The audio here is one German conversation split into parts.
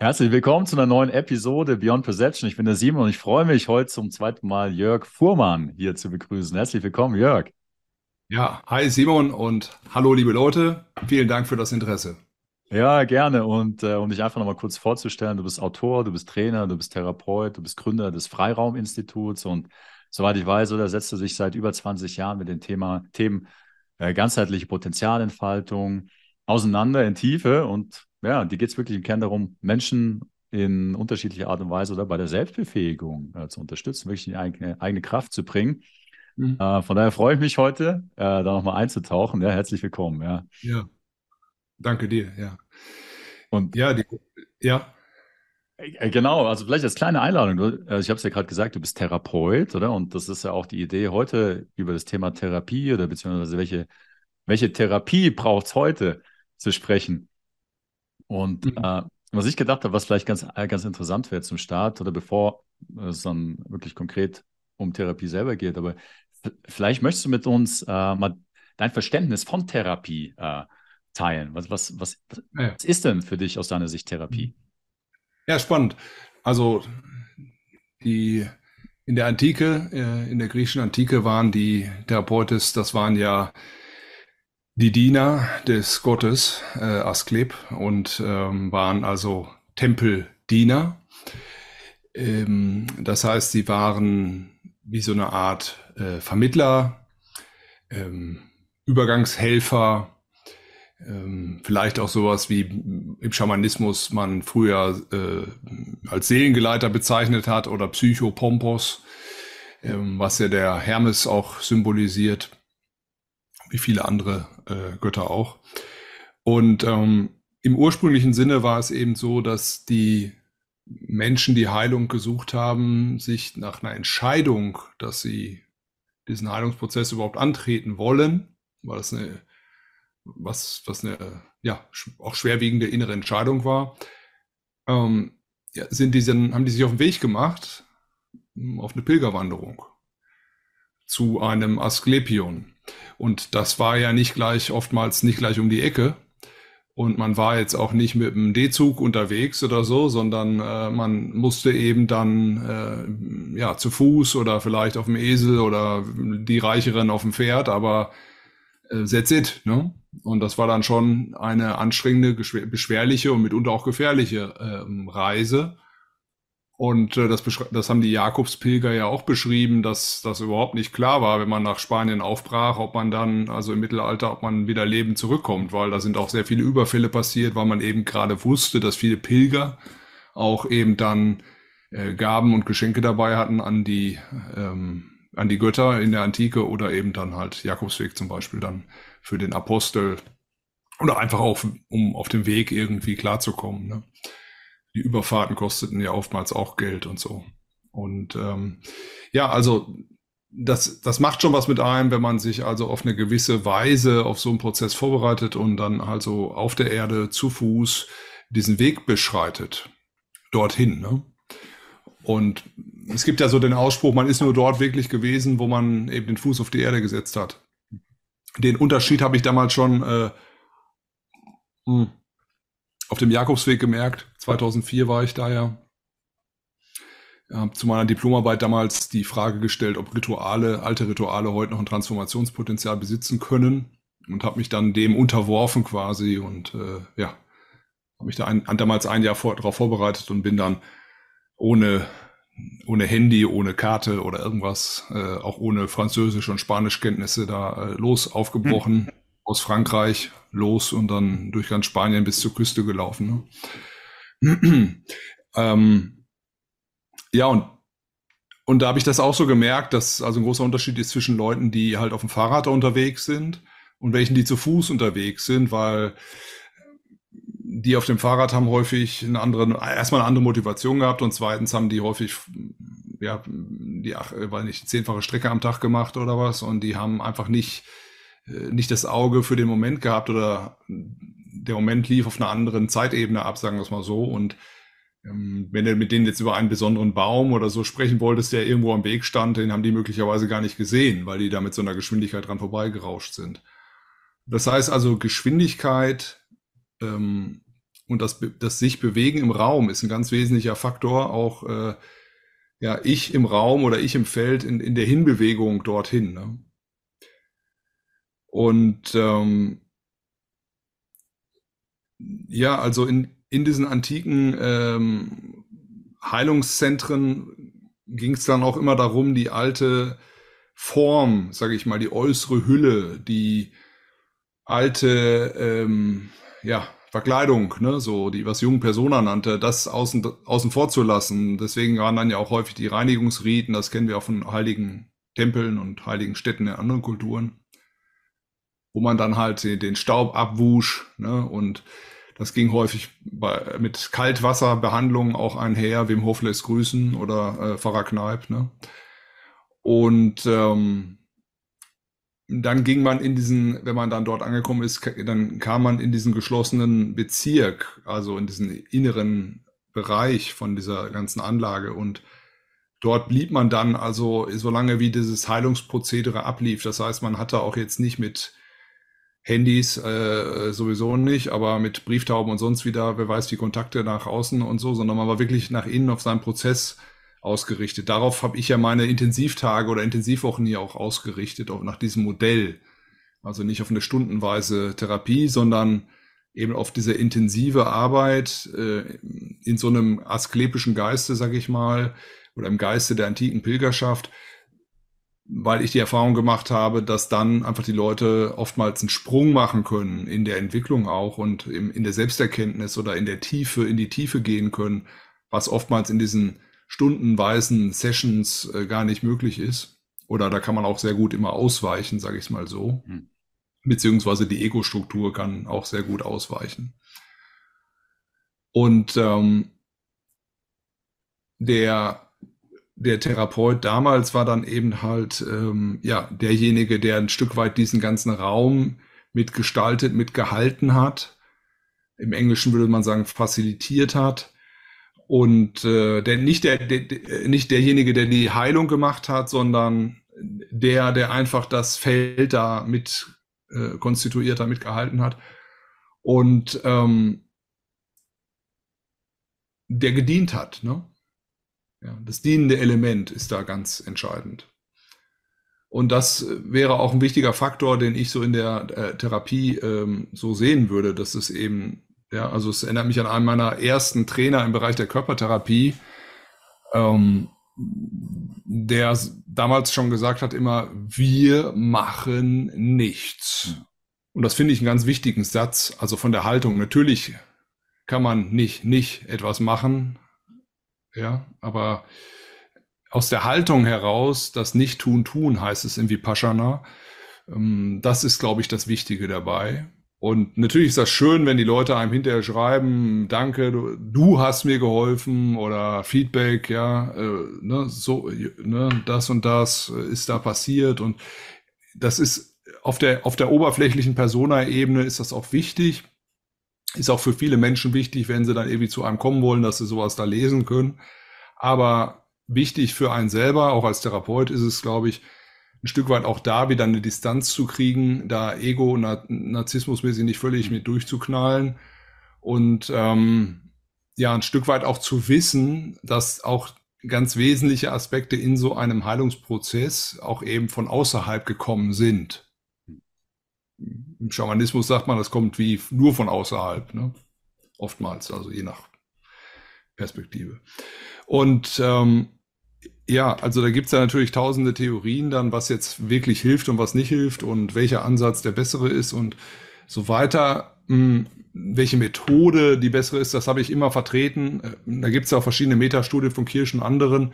Herzlich willkommen zu einer neuen Episode Beyond Perception. Ich bin der Simon und ich freue mich, heute zum zweiten Mal Jörg Fuhrmann hier zu begrüßen. Herzlich willkommen, Jörg. Ja, hi Simon und hallo liebe Leute. Vielen Dank für das Interesse. Ja, gerne. Und äh, um dich einfach nochmal kurz vorzustellen, du bist Autor, du bist Trainer, du bist Therapeut, du bist Gründer des Freirauminstituts und soweit ich weiß, oder setzt du dich seit über 20 Jahren mit dem Thema Themen äh, ganzheitliche Potenzialentfaltung auseinander in Tiefe und ja, die geht es wirklich im Kern darum, Menschen in unterschiedlicher Art und Weise oder bei der Selbstbefähigung äh, zu unterstützen, wirklich in die eigene, eigene Kraft zu bringen. Mhm. Äh, von daher freue ich mich heute, äh, da nochmal einzutauchen. Ja, herzlich willkommen. Ja. ja, danke dir. Ja. Und ja, die, ja. Äh, genau, also vielleicht als kleine Einladung. Du, also ich habe es ja gerade gesagt, du bist Therapeut, oder? Und das ist ja auch die Idee heute über das Thema Therapie oder beziehungsweise welche, welche Therapie braucht es heute zu sprechen. Und mhm. äh, was ich gedacht habe, was vielleicht ganz, äh, ganz interessant wäre zum Start oder bevor es dann wirklich konkret um Therapie selber geht, aber vielleicht möchtest du mit uns äh, mal dein Verständnis von Therapie äh, teilen. Was, was, was, ja. was ist denn für dich aus deiner Sicht Therapie? Ja, spannend. Also die in der Antike, äh, in der griechischen Antike waren die Therapeutes, das waren ja die Diener des Gottes äh, Asklep und ähm, waren also Tempeldiener. Ähm, das heißt, sie waren wie so eine Art äh, Vermittler, ähm, Übergangshelfer, ähm, vielleicht auch sowas wie im Schamanismus man früher äh, als Seelengeleiter bezeichnet hat oder Psychopompos, ähm, was ja der Hermes auch symbolisiert wie viele andere äh, Götter auch. Und ähm, im ursprünglichen Sinne war es eben so, dass die Menschen, die Heilung gesucht haben, sich nach einer Entscheidung, dass sie diesen Heilungsprozess überhaupt antreten wollen, weil das eine, was, was eine, ja, auch schwerwiegende innere Entscheidung war, ähm, ja, sind die, haben die sich auf den Weg gemacht, auf eine Pilgerwanderung zu einem Asklepion. Und das war ja nicht gleich, oftmals nicht gleich um die Ecke. Und man war jetzt auch nicht mit dem D-Zug unterwegs oder so, sondern äh, man musste eben dann äh, ja zu Fuß oder vielleicht auf dem Esel oder die Reicheren auf dem Pferd, aber äh, that's it. Ne? Und das war dann schon eine anstrengende, beschwerliche und mitunter auch gefährliche äh, Reise. Und äh, das, das haben die Jakobspilger ja auch beschrieben, dass das überhaupt nicht klar war, wenn man nach Spanien aufbrach, ob man dann, also im Mittelalter, ob man wieder lebend zurückkommt, weil da sind auch sehr viele Überfälle passiert, weil man eben gerade wusste, dass viele Pilger auch eben dann äh, Gaben und Geschenke dabei hatten an die, ähm, an die Götter in der Antike oder eben dann halt Jakobsweg zum Beispiel dann für den Apostel oder einfach auch, um auf dem Weg irgendwie klarzukommen. Ne? Die Überfahrten kosteten ja oftmals auch Geld und so. Und ähm, ja, also das, das macht schon was mit einem, wenn man sich also auf eine gewisse Weise auf so einen Prozess vorbereitet und dann also auf der Erde zu Fuß diesen Weg beschreitet. Dorthin. Ne? Und es gibt ja so den Ausspruch, man ist nur dort wirklich gewesen, wo man eben den Fuß auf die Erde gesetzt hat. Den Unterschied habe ich damals schon äh, hm, auf dem Jakobsweg gemerkt. 2004 war ich da ja. ja. Zu meiner Diplomarbeit damals die Frage gestellt, ob Rituale, alte Rituale heute noch ein Transformationspotenzial besitzen können und habe mich dann dem unterworfen quasi und äh, ja, habe mich da ein, damals ein Jahr vor, darauf vorbereitet und bin dann ohne ohne Handy, ohne Karte oder irgendwas, äh, auch ohne Französisch und Spanischkenntnisse da äh, los aufgebrochen. Hm aus Frankreich los und dann durch ganz Spanien bis zur Küste gelaufen. Ne? ähm, ja, und, und da habe ich das auch so gemerkt, dass also ein großer Unterschied ist zwischen Leuten, die halt auf dem Fahrrad unterwegs sind und welchen, die zu Fuß unterwegs sind, weil die auf dem Fahrrad haben häufig eine andere, erstmal eine andere Motivation gehabt und zweitens haben die häufig, ja, die, weil nicht, zehnfache Strecke am Tag gemacht oder was und die haben einfach nicht äh, nicht das Auge für den Moment gehabt oder der Moment lief auf einer anderen Zeitebene ab, sagen wir es mal so. Und ähm, wenn du mit denen jetzt über einen besonderen Baum oder so sprechen wolltest, der irgendwo am Weg stand, den haben die möglicherweise gar nicht gesehen, weil die da mit so einer Geschwindigkeit dran vorbeigerauscht sind. Das heißt also, Geschwindigkeit ähm, Und das, das sich bewegen im Raum ist ein ganz wesentlicher Faktor, auch äh, ja, ich im Raum oder ich im Feld in, in der Hinbewegung dorthin. Ne? Und ähm, ja, also in, in diesen antiken ähm, Heilungszentren ging es dann auch immer darum, die alte Form, sage ich mal, die äußere Hülle, die alte ähm, ja, Verkleidung, ne, so die was Jung Persona nannte, das außen, außen vor zu lassen. Deswegen waren dann ja auch häufig die Reinigungsriten, das kennen wir auch von heiligen Tempeln und heiligen Städten in anderen Kulturen, wo man dann halt den Staub abwusch ne, und das ging häufig bei, mit Kaltwasserbehandlungen auch einher, Wim Hof lässt grüßen oder äh, Pfarrer Kneip. Ne? Und ähm, dann ging man in diesen, wenn man dann dort angekommen ist, dann kam man in diesen geschlossenen Bezirk, also in diesen inneren Bereich von dieser ganzen Anlage und dort blieb man dann also solange wie dieses Heilungsprozedere ablief. Das heißt, man hatte auch jetzt nicht mit Handys äh, sowieso nicht, aber mit Brieftauben und sonst wieder, wer weiß, die Kontakte nach außen und so, sondern man war wirklich nach innen auf seinen Prozess ausgerichtet. Darauf habe ich ja meine Intensivtage oder Intensivwochen hier auch ausgerichtet, auch nach diesem Modell. Also nicht auf eine stundenweise Therapie, sondern eben auf diese intensive Arbeit äh, in so einem asklepischen Geiste, sage ich mal, oder im Geiste der antiken Pilgerschaft, weil ich die Erfahrung gemacht habe, dass dann einfach die Leute oftmals einen Sprung machen können in der Entwicklung auch und in der Selbsterkenntnis oder in der Tiefe, in die Tiefe gehen können, was oftmals in diesen stundenweisen Sessions äh, gar nicht möglich ist. Oder da kann man auch sehr gut immer ausweichen, sage ich es mal so. Hm. Beziehungsweise die Ego-Struktur kann auch sehr gut ausweichen. Und ähm, der der Therapeut damals war dann eben halt ähm, ja derjenige, der ein Stück weit diesen ganzen Raum mitgestaltet, mitgehalten hat. Im Englischen würde man sagen facilitiert hat und äh, der nicht der, der nicht derjenige, der die Heilung gemacht hat, sondern der, der einfach das Feld da mit äh, konstituiert, da mitgehalten hat und ähm, der gedient hat. Ne? Ja, das dienende Element ist da ganz entscheidend. Und das wäre auch ein wichtiger Faktor, den ich so in der äh, Therapie ähm, so sehen würde, dass es eben, ja, also es erinnert mich an einen meiner ersten Trainer im Bereich der Körpertherapie, ähm, der damals schon gesagt hat immer, wir machen nichts. Und das finde ich einen ganz wichtigen Satz, also von der Haltung. Natürlich kann man nicht, nicht etwas machen, ja, aber aus der Haltung heraus, das Nicht-Tun, Tun heißt es in Vipassana, ähm, das ist, glaube ich, das Wichtige dabei. Und natürlich ist das schön, wenn die Leute einem hinterher schreiben, danke, du, du hast mir geholfen oder Feedback, ja, äh, ne, so, ne, das und das ist da passiert und das ist auf der, auf der oberflächlichen Persona-Ebene ist das auch wichtig. Ist auch für viele Menschen wichtig, wenn sie dann irgendwie zu einem kommen wollen, dass sie sowas da lesen können. Aber wichtig für einen selber, auch als Therapeut, ist es, glaube ich, ein Stück weit auch da wieder eine Distanz zu kriegen, da Ego und Narzissmusmäßig nicht völlig mit durchzuknallen und ähm, ja, ein Stück weit auch zu wissen, dass auch ganz wesentliche Aspekte in so einem Heilungsprozess auch eben von außerhalb gekommen sind. Im Schamanismus sagt man, das kommt wie nur von außerhalb, ne? oftmals, also je nach Perspektive. Und ähm, ja, also da gibt es ja natürlich tausende Theorien dann, was jetzt wirklich hilft und was nicht hilft und welcher Ansatz der bessere ist und so weiter. Hm, welche Methode die bessere ist, das habe ich immer vertreten. Äh, da gibt es ja auch verschiedene Metastudien von Kirsch und anderen,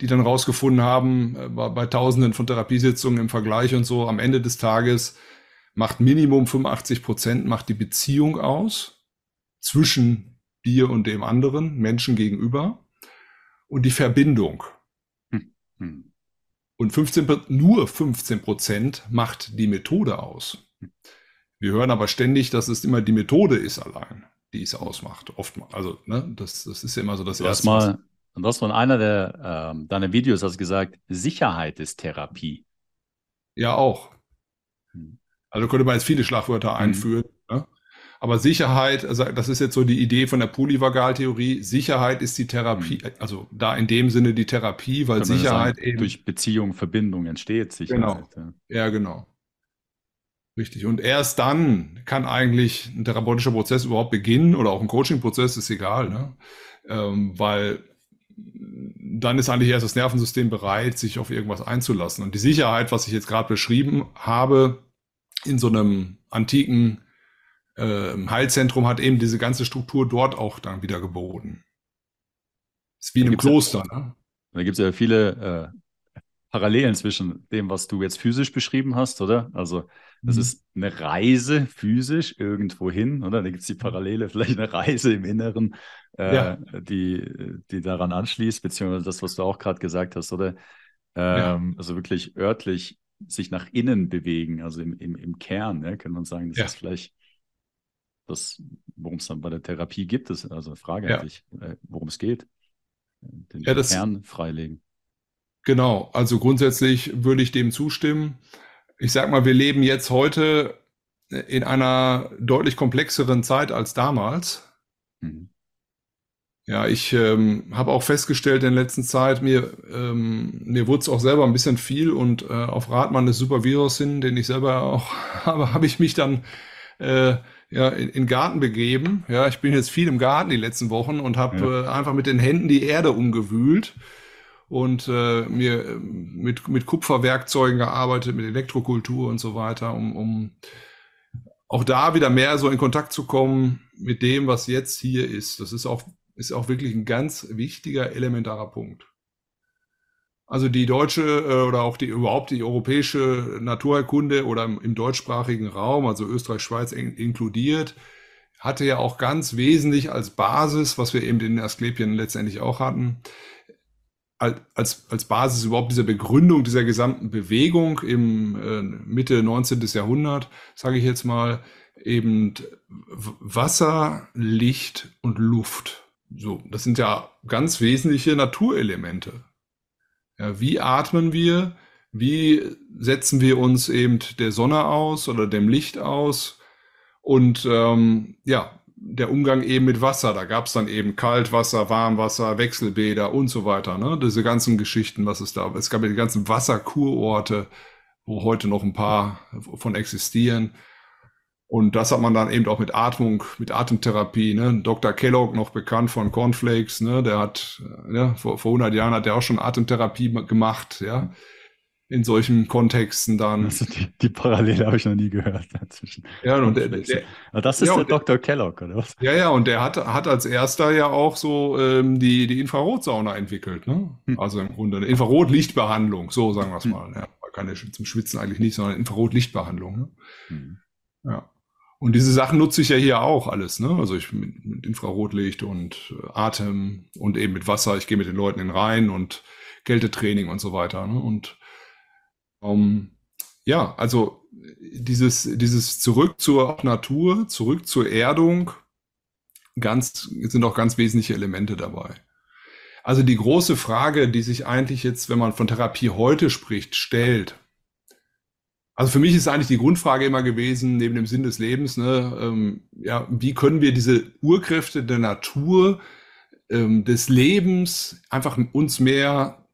die dann rausgefunden haben, äh, bei, bei tausenden von Therapiesitzungen im Vergleich und so, am Ende des Tages macht Minimum 85 Prozent macht die Beziehung aus zwischen dir und dem anderen, Menschen gegenüber, und die Verbindung. Hm. Hm. Und 15, nur 15 Prozent macht die Methode aus. Wir hören aber ständig, dass es immer die Methode ist allein, die es ausmacht. Oftmals. Also, ne, das, das ist ja immer so das du Erste. Hast mal, und das von einer der ähm, deiner Videos hast gesagt, Sicherheit ist Therapie. Ja, auch. Also könnte man jetzt viele Schlagwörter mhm. einführen. Ne? Aber Sicherheit, also das ist jetzt so die Idee von der Polyvagaltheorie. Sicherheit ist die Therapie, mhm. also da in dem Sinne die Therapie, weil Sicherheit sagen, eben durch Beziehung, Verbindung entsteht Sicherheit. Genau. Ja. ja, genau. Richtig. Und erst dann kann eigentlich ein therapeutischer Prozess überhaupt beginnen oder auch ein Coaching-Prozess, ist egal, ne? Ähm, weil dann ist eigentlich erst das Nervensystem bereit, sich auf irgendwas einzulassen. Und die Sicherheit, was ich jetzt gerade beschrieben habe, in so einem antiken äh, Heilzentrum hat eben diese ganze Struktur dort auch dann wieder geboten. Ist wie in einem Kloster. Ja, ne? Da gibt es ja viele äh, Parallelen zwischen dem, was du jetzt physisch beschrieben hast, oder? Also das mhm. ist eine Reise physisch irgendwo hin, oder? Da gibt es die Parallele, vielleicht eine Reise im Inneren, äh, ja. die, die daran anschließt, beziehungsweise das, was du auch gerade gesagt hast, oder? Ähm, ja. Also wirklich örtlich sich nach innen bewegen, also im, im, im Kern, ja, kann man sagen, das ja. ist vielleicht das, worum es dann bei der Therapie gibt, ist also eine Frage ja. eigentlich, äh, worum es geht. Den ja, Kern freilegen. Genau, also grundsätzlich würde ich dem zustimmen. Ich sag mal, wir leben jetzt heute in einer deutlich komplexeren Zeit als damals. Mhm. Ja, ich ähm, habe auch festgestellt in letzter Zeit, mir, ähm, mir wurde es auch selber ein bisschen viel und äh, auf Rat meines Supervirus hin, den ich selber auch habe, habe ich mich dann äh, ja, in, in Garten begeben. Ja, ich bin jetzt viel im Garten die letzten Wochen und habe ja. äh, einfach mit den Händen die Erde umgewühlt und äh, mir mit, mit Kupferwerkzeugen gearbeitet, mit Elektrokultur und so weiter, um, um auch da wieder mehr so in Kontakt zu kommen mit dem, was jetzt hier ist. Das ist auch ist auch wirklich ein ganz wichtiger, elementarer Punkt. Also die deutsche äh, oder auch die überhaupt die europäische Naturerkunde oder im, deutschsprachigen Raum, also Österreich, Schweiz in, inkludiert, hatte ja auch ganz wesentlich als Basis, was wir eben in Asklepien letztendlich auch hatten, als, als Basis überhaupt dieser Begründung dieser gesamten Bewegung im äh, Mitte 19. Jahrhundert, sage ich jetzt mal, eben Wasser, Licht und Luft. So, das sind ja ganz wesentliche Naturelemente. Ja, wie atmen wir? Wie setzen wir uns eben der Sonne aus oder dem Licht aus? Und ähm, ja, der Umgang eben mit Wasser. Da gab es dann eben Kaltwasser, Warmwasser, Wechselbäder und so weiter. Ne? Diese ganzen Geschichten, was es da. Es gab ja die ganzen Wasserkurorte, wo heute noch ein paar von existieren. Und das hat man dann eben auch mit Atmung, mit Atemtherapie. Ne? Dr. Kellogg, noch bekannt von Cornflakes, ne? der hat, äh, ja, vor, vor 100 Jahren hat er auch schon Atemtherapie gemacht, ja, in solchen Kontexten dann. Also die, die Parallele habe ich noch nie gehört dazwischen. Ja, und der, der, das ist ja, der Dr. Kellogg, oder was? Ja, ja, und der hat, hat als erster ja auch so ähm, die, die Infrarotsauna entwickelt. Ne? Hm. Also im Grunde eine Infrarotlichtbehandlung, so sagen wir es hm. mal. Ja, keine zum Schwitzen eigentlich nicht, sondern Infrarotlichtbehandlung. Ne? Hm. Ja. Und diese Sachen nutze ich ja hier auch alles, ne? Also ich mit, mit Infrarotlicht und äh, Atem und eben mit Wasser. Ich gehe mit den Leuten in den Rhein und Kältetraining und so weiter. Ne? Und ähm, ja, also dieses, dieses zurück zur Natur, zurück zur Erdung, ganz, sind auch ganz wesentliche Elemente dabei. Also die große Frage, die sich eigentlich jetzt, wenn man von Therapie heute spricht, stellt, also für mich ist eigentlich die Grundfrage immer gewesen, neben dem Sinn des Lebens, ne, ähm, ja, wie können wir diese Urkräfte der Natur, ähm, des Lebens einfach uns mehr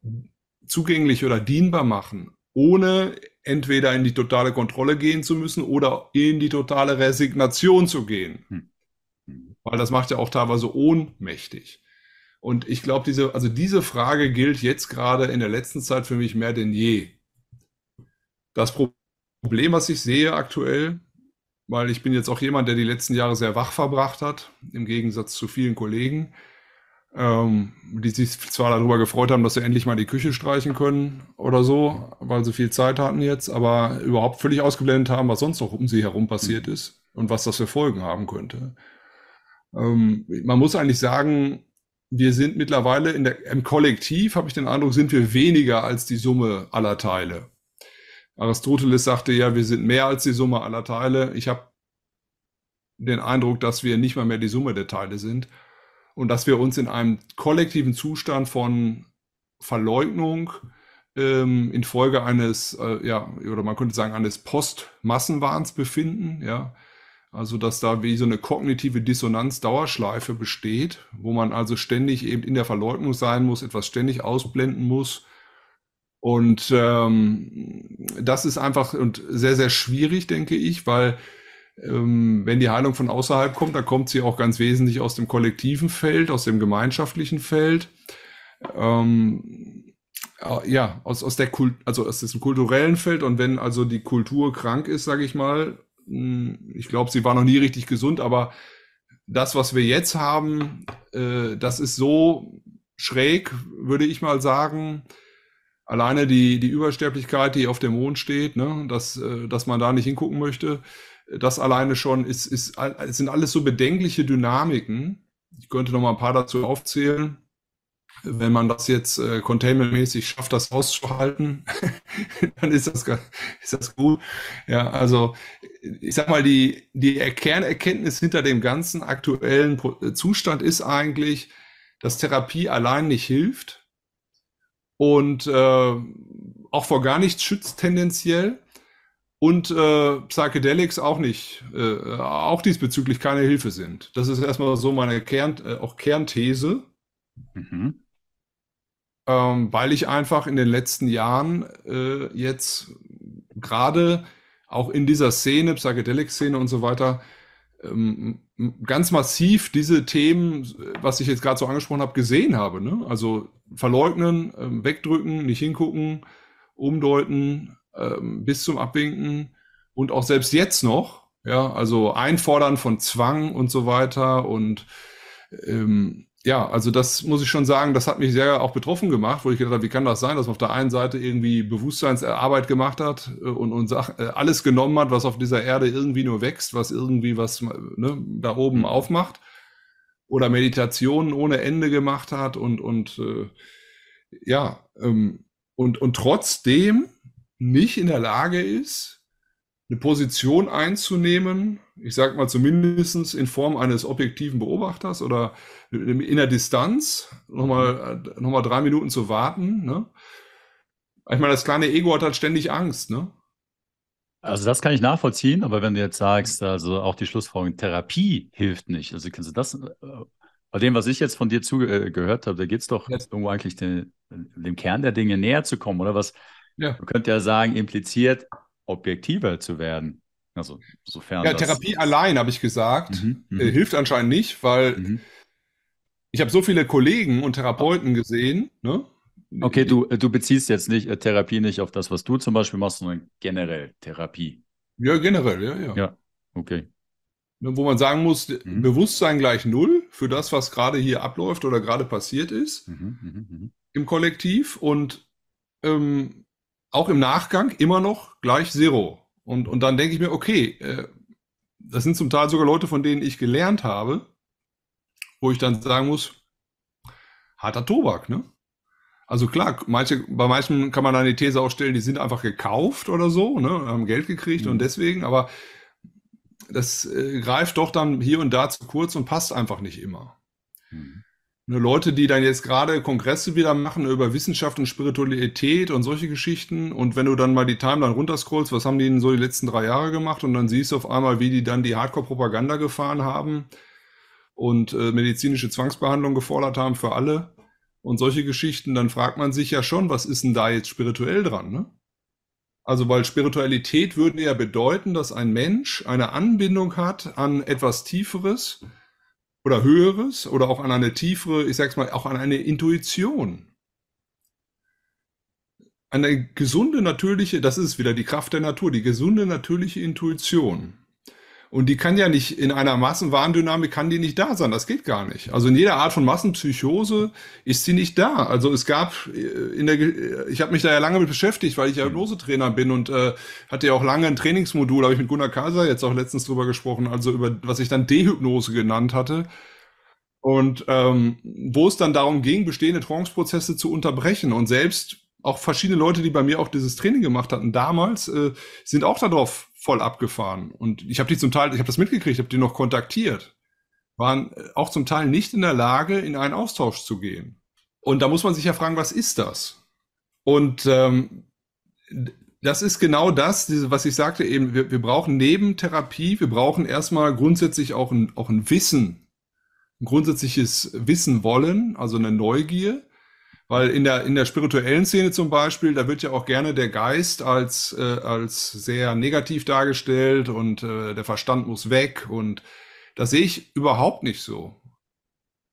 zugänglich oder dienbar machen, ohne entweder in die totale Kontrolle gehen zu müssen oder in die totale Resignation zu gehen. Hm. Weil das macht ja auch teilweise ohnmächtig. Und ich glaube, diese, also diese Frage gilt jetzt gerade in der letzten Zeit für mich mehr denn je. Das Problem Problem, was ich sehe aktuell, weil ich bin jetzt auch jemand, der die letzten Jahre sehr wach verbracht hat, im Gegensatz zu vielen Kollegen, ähm, die sich zwar darüber gefreut haben, dass sie endlich mal die Küche streichen können oder so, weil sie viel Zeit hatten jetzt, aber überhaupt völlig ausgeblendet haben, was sonst noch um sie herum passiert mhm. ist und was das für Folgen haben könnte. Ähm, man muss eigentlich sagen, wir sind mittlerweile in der, im Kollektiv, habe ich den Eindruck, sind wir weniger als die Summe aller Teile. Aristoteles sagte ja, wir sind mehr als die Summe aller Teile. Ich habe den Eindruck, dass wir nicht mal mehr die Summe der Teile sind und dass wir uns in einem kollektiven Zustand von Verleugnung ähm, infolge eines, äh, ja, oder man könnte sagen, eines Postmassenwahns befinden, ja, Also, dass da wie so eine kognitive Dissonanz-Dauerschleife besteht, wo man also ständig eben in der Verleugnung sein muss, etwas ständig ausblenden muss. Und ähm, das ist einfach und sehr, sehr schwierig, denke ich, weil ähm, wenn die Heilung von außerhalb kommt, dann kommt sie auch ganz wesentlich aus dem kollektiven Feld, aus dem gemeinschaftlichen Feld. Ähm, ja, aus, aus der Kult, also aus diesem kulturellen Feld. Und wenn also die Kultur krank ist, sage ich mal, hm, ich glaube, sie war noch nie richtig gesund, aber das, was wir jetzt haben, äh, das ist so schräg, würde ich mal sagen. Alleine die, die Übersterblichkeit, die auf dem Mond steht, ne, dass, äh, dass man da nicht hingucken möchte, das alleine schon ist, ist, sind alles so bedenkliche Dynamiken. Ich könnte noch mal ein paar dazu aufzählen wenn man das jetzt äh, containmentmäßig schafft, das auszuhalten, dann ist das, ist das gut. Ja, also ich sag mal, die, die Kernerkenntnis hinter dem ganzen aktuellen Zustand ist eigentlich, dass Therapie allein nicht hilft und äh, auch vor gar nichts schützt tendenziell und äh, Psychedelics auch nicht, äh, auch diesbezüglich keine Hilfe sind. Das ist erstmal so meine Kern, äh, auch Kernthese. Mhm ähm, weil ich einfach in den letzten Jahren äh, jetzt gerade auch in dieser Szene, Psychedelic-Szene und so weiter, ähm, ganz massiv diese Themen, was ich jetzt gerade so angesprochen habe, gesehen habe. Ne? Also verleugnen, ähm, wegdrücken, nicht hingucken, umdeuten, ähm, bis zum Abwinken. Und auch selbst jetzt noch, ja, also Einfordern von Zwang und so weiter. Und ähm, ja, also das muss ich schon sagen, das hat mich sehr auch betroffen gemacht, wo ich gedacht habe, wie kann das sein, dass man auf der einen Seite irgendwie Bewusstseinsarbeit gemacht hat äh, und, und äh, alles genommen hat, was auf dieser Erde irgendwie nur wächst, was irgendwie was ne, da oben aufmacht oder Meditationen ohne Ende gemacht hat und, und äh, ja, ähm, und, und trotzdem nicht in der Lage ist, eine Position einzunehmen, ich sage mal zumindest in Form eines objektiven Beobachters oder in der Distanz, nochmal noch mal drei Minuten zu warten. Ne? Ich meine, das kleine Ego hat halt ständig Angst. Ne? Also das kann ich nachvollziehen, aber wenn du jetzt sagst, also auch die Schlussfolgerung, Therapie hilft nicht, also kannst du das, äh, bei dem, was ich jetzt von dir zugehört habe, da geht es doch yes. irgendwo eigentlich den, dem Kern der Dinge näher zu kommen, oder was? Ja. Man könnte ja sagen, impliziert, objektiver zu werden. Also sofern. Ja, Therapie allein, habe ich gesagt, mhm, mhm, äh, hilft anscheinend nicht, weil mhm. ich habe so viele Kollegen und Therapeuten gesehen. Ne? Okay, du, du beziehst jetzt nicht äh, Therapie nicht auf das, was du zum Beispiel machst, sondern generell Therapie. Ja, generell, ja, ja. Ja, okay. Wo man sagen muss, mhm. Bewusstsein gleich null für das, was gerade hier abläuft oder gerade passiert ist mhm, mhm, mhm. im Kollektiv und ähm, auch im Nachgang immer noch gleich Zero. Und, und dann denke ich mir, okay, äh, das sind zum Teil sogar Leute, von denen ich gelernt habe, wo ich dann sagen muss, harter Tobak, ne? Also klar, manche, bei manchen kann man dann die These aufstellen, die sind einfach gekauft oder so, ne, haben Geld gekriegt mhm. und deswegen, aber das äh, greift doch dann hier und da zu kurz und passt einfach nicht immer. Mhm. Ne, Leute, die dann jetzt gerade Kongresse wieder machen über Wissenschaft und Spiritualität und solche Geschichten. Und wenn du dann mal die Timeline runterscrollst, was haben die denn so die letzten drei Jahre gemacht? Und dann siehst du auf einmal, wie die dann die Hardcore-Propaganda gefahren haben und äh, medizinische Zwangsbehandlung gefordert haben für alle und solche Geschichten. Dann fragt man sich ja schon, was ist denn da jetzt spirituell dran? Ne? Also, weil Spiritualität würde ja bedeuten, dass ein Mensch eine Anbindung hat an etwas Tieferes oder Höheres oder auch an eine tiefere, ich sag's mal, auch an eine Intuition. Eine gesunde, natürliche, das ist wieder die Kraft der Natur, die gesunde, natürliche Intuition. Und die kann ja nicht in einer Massenwarndynamik kann die nicht da sein. Das geht gar nicht. Also in jeder Art von Massenpsychose ist sie nicht da. Also es gab äh, in der, ich habe mich da ja lange mit beschäftigt, weil ich ja Hypnosetrainer bin und äh, hatte ja auch lange ein Trainingsmodul, habe ich mit Gunnar Kaiser jetzt auch letztens drüber gesprochen, also über was ich dann Dehypnose genannt hatte. Und ähm, wo es dann darum ging, bestehende Trance-Prozesse zu unterbrechen und selbst auch verschiedene Leute, die bei mir auch dieses Training gemacht hatten damals, äh, sind auch darauf voll abgefahren. Und ich habe die zum Teil, ich habe das mitgekriegt, habe die noch kontaktiert, waren äh, auch zum Teil nicht in der Lage, in einen Austausch zu gehen. Und da muss man sich ja fragen, was ist das? Und ähm, das ist genau das, was ich sagte eben. Wir, wir brauchen neben Therapie, wir brauchen erstmal grundsätzlich auch ein, auch ein Wissen, ein grundsätzliches Wissen wollen, also eine Neugier. Weil in der, in der spirituellen Szene zum Beispiel, da wird ja auch gerne der Geist als, äh, als sehr negativ dargestellt und äh, der Verstand muss weg. Und das sehe ich überhaupt nicht so.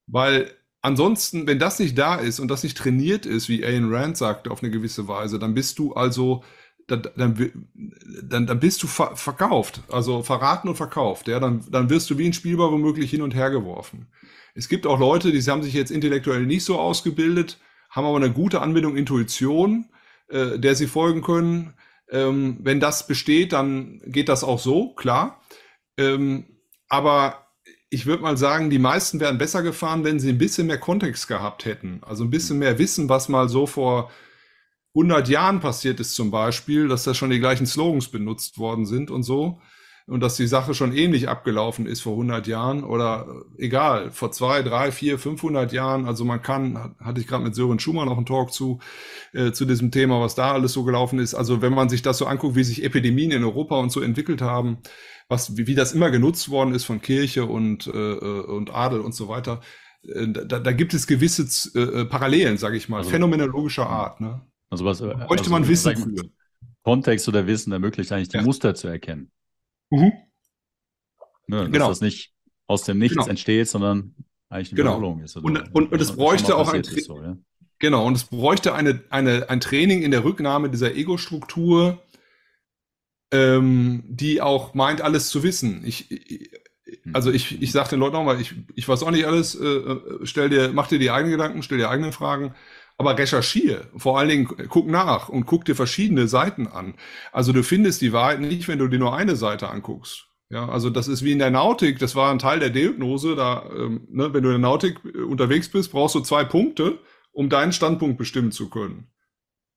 Weil ansonsten, wenn das nicht da ist und das nicht trainiert ist, wie Ayn Rand sagte, auf eine gewisse Weise, dann bist du also, dann, dann, dann, bist du ver verkauft, also verraten und verkauft. Ja, dann, dann wirst du wie ein Spielball womöglich hin und her geworfen. Es gibt auch Leute, die haben sich jetzt intellektuell nicht so ausgebildet, haben aber eine gute Anbindung Intuition, äh, der sie folgen können. Ähm, wenn das besteht, dann geht das auch so, klar. Ähm, aber ich würde mal sagen, die meisten wären besser gefahren, wenn sie ein bisschen mehr Kontext gehabt hätten. Also ein bisschen mehr Wissen, was mal so vor 100 Jahren passiert ist zum Beispiel, dass da schon die gleichen Slogans benutzt worden sind und so. Und dass die Sache schon ähnlich abgelaufen ist vor 100 Jahren oder äh, egal, vor zwei, drei, vier, 500 Jahren. Also man kann, hatte ich gerade mit Sören Schumann noch einen Talk zu, äh, zu diesem Thema, was da alles so gelaufen ist. Also wenn man sich das so anguckt, wie sich Epidemien in Europa und so entwickelt haben, was, wie, wie das immer genutzt worden ist von Kirche und, äh, äh und Adel und so weiter. Äh, da, da gibt es gewisse äh, Parallelen, sage ich mal, also, phänomenologischer Art. Ne? Also was bräuchte also, man Wissen für. Kontext oder Wissen ermöglicht eigentlich die ja. Muster zu erkennen. Mhm. Ne, dass genau. das nicht aus dem Nichts genau. entsteht, sondern eigentlich eine genau. Wiederholung ist. und, und, und es bräuchte auch ein so, ja? Genau, und es bräuchte eine, eine, ein Training in der Rücknahme dieser Ego-Struktur, ähm, die auch meint, alles zu wissen. Ich, ich also ich, ich sage den Leuten auch mal, ich, ich weiß auch nicht alles, äh, äh, stell dir, mach dir die eigenen Gedanken, stell dir eigene Fragen, aber recherchiere. Vor allen Dingen guck nach und guck dir verschiedene Seiten an. Also du findest die Wahrheit nicht, wenn du dir nur eine Seite anguckst. Ja, also das ist wie in der Nautik, das war ein Teil der Dehypnose, da, ähm, ne, wenn du in der Nautik äh, unterwegs bist, brauchst du zwei Punkte, um deinen Standpunkt bestimmen zu können.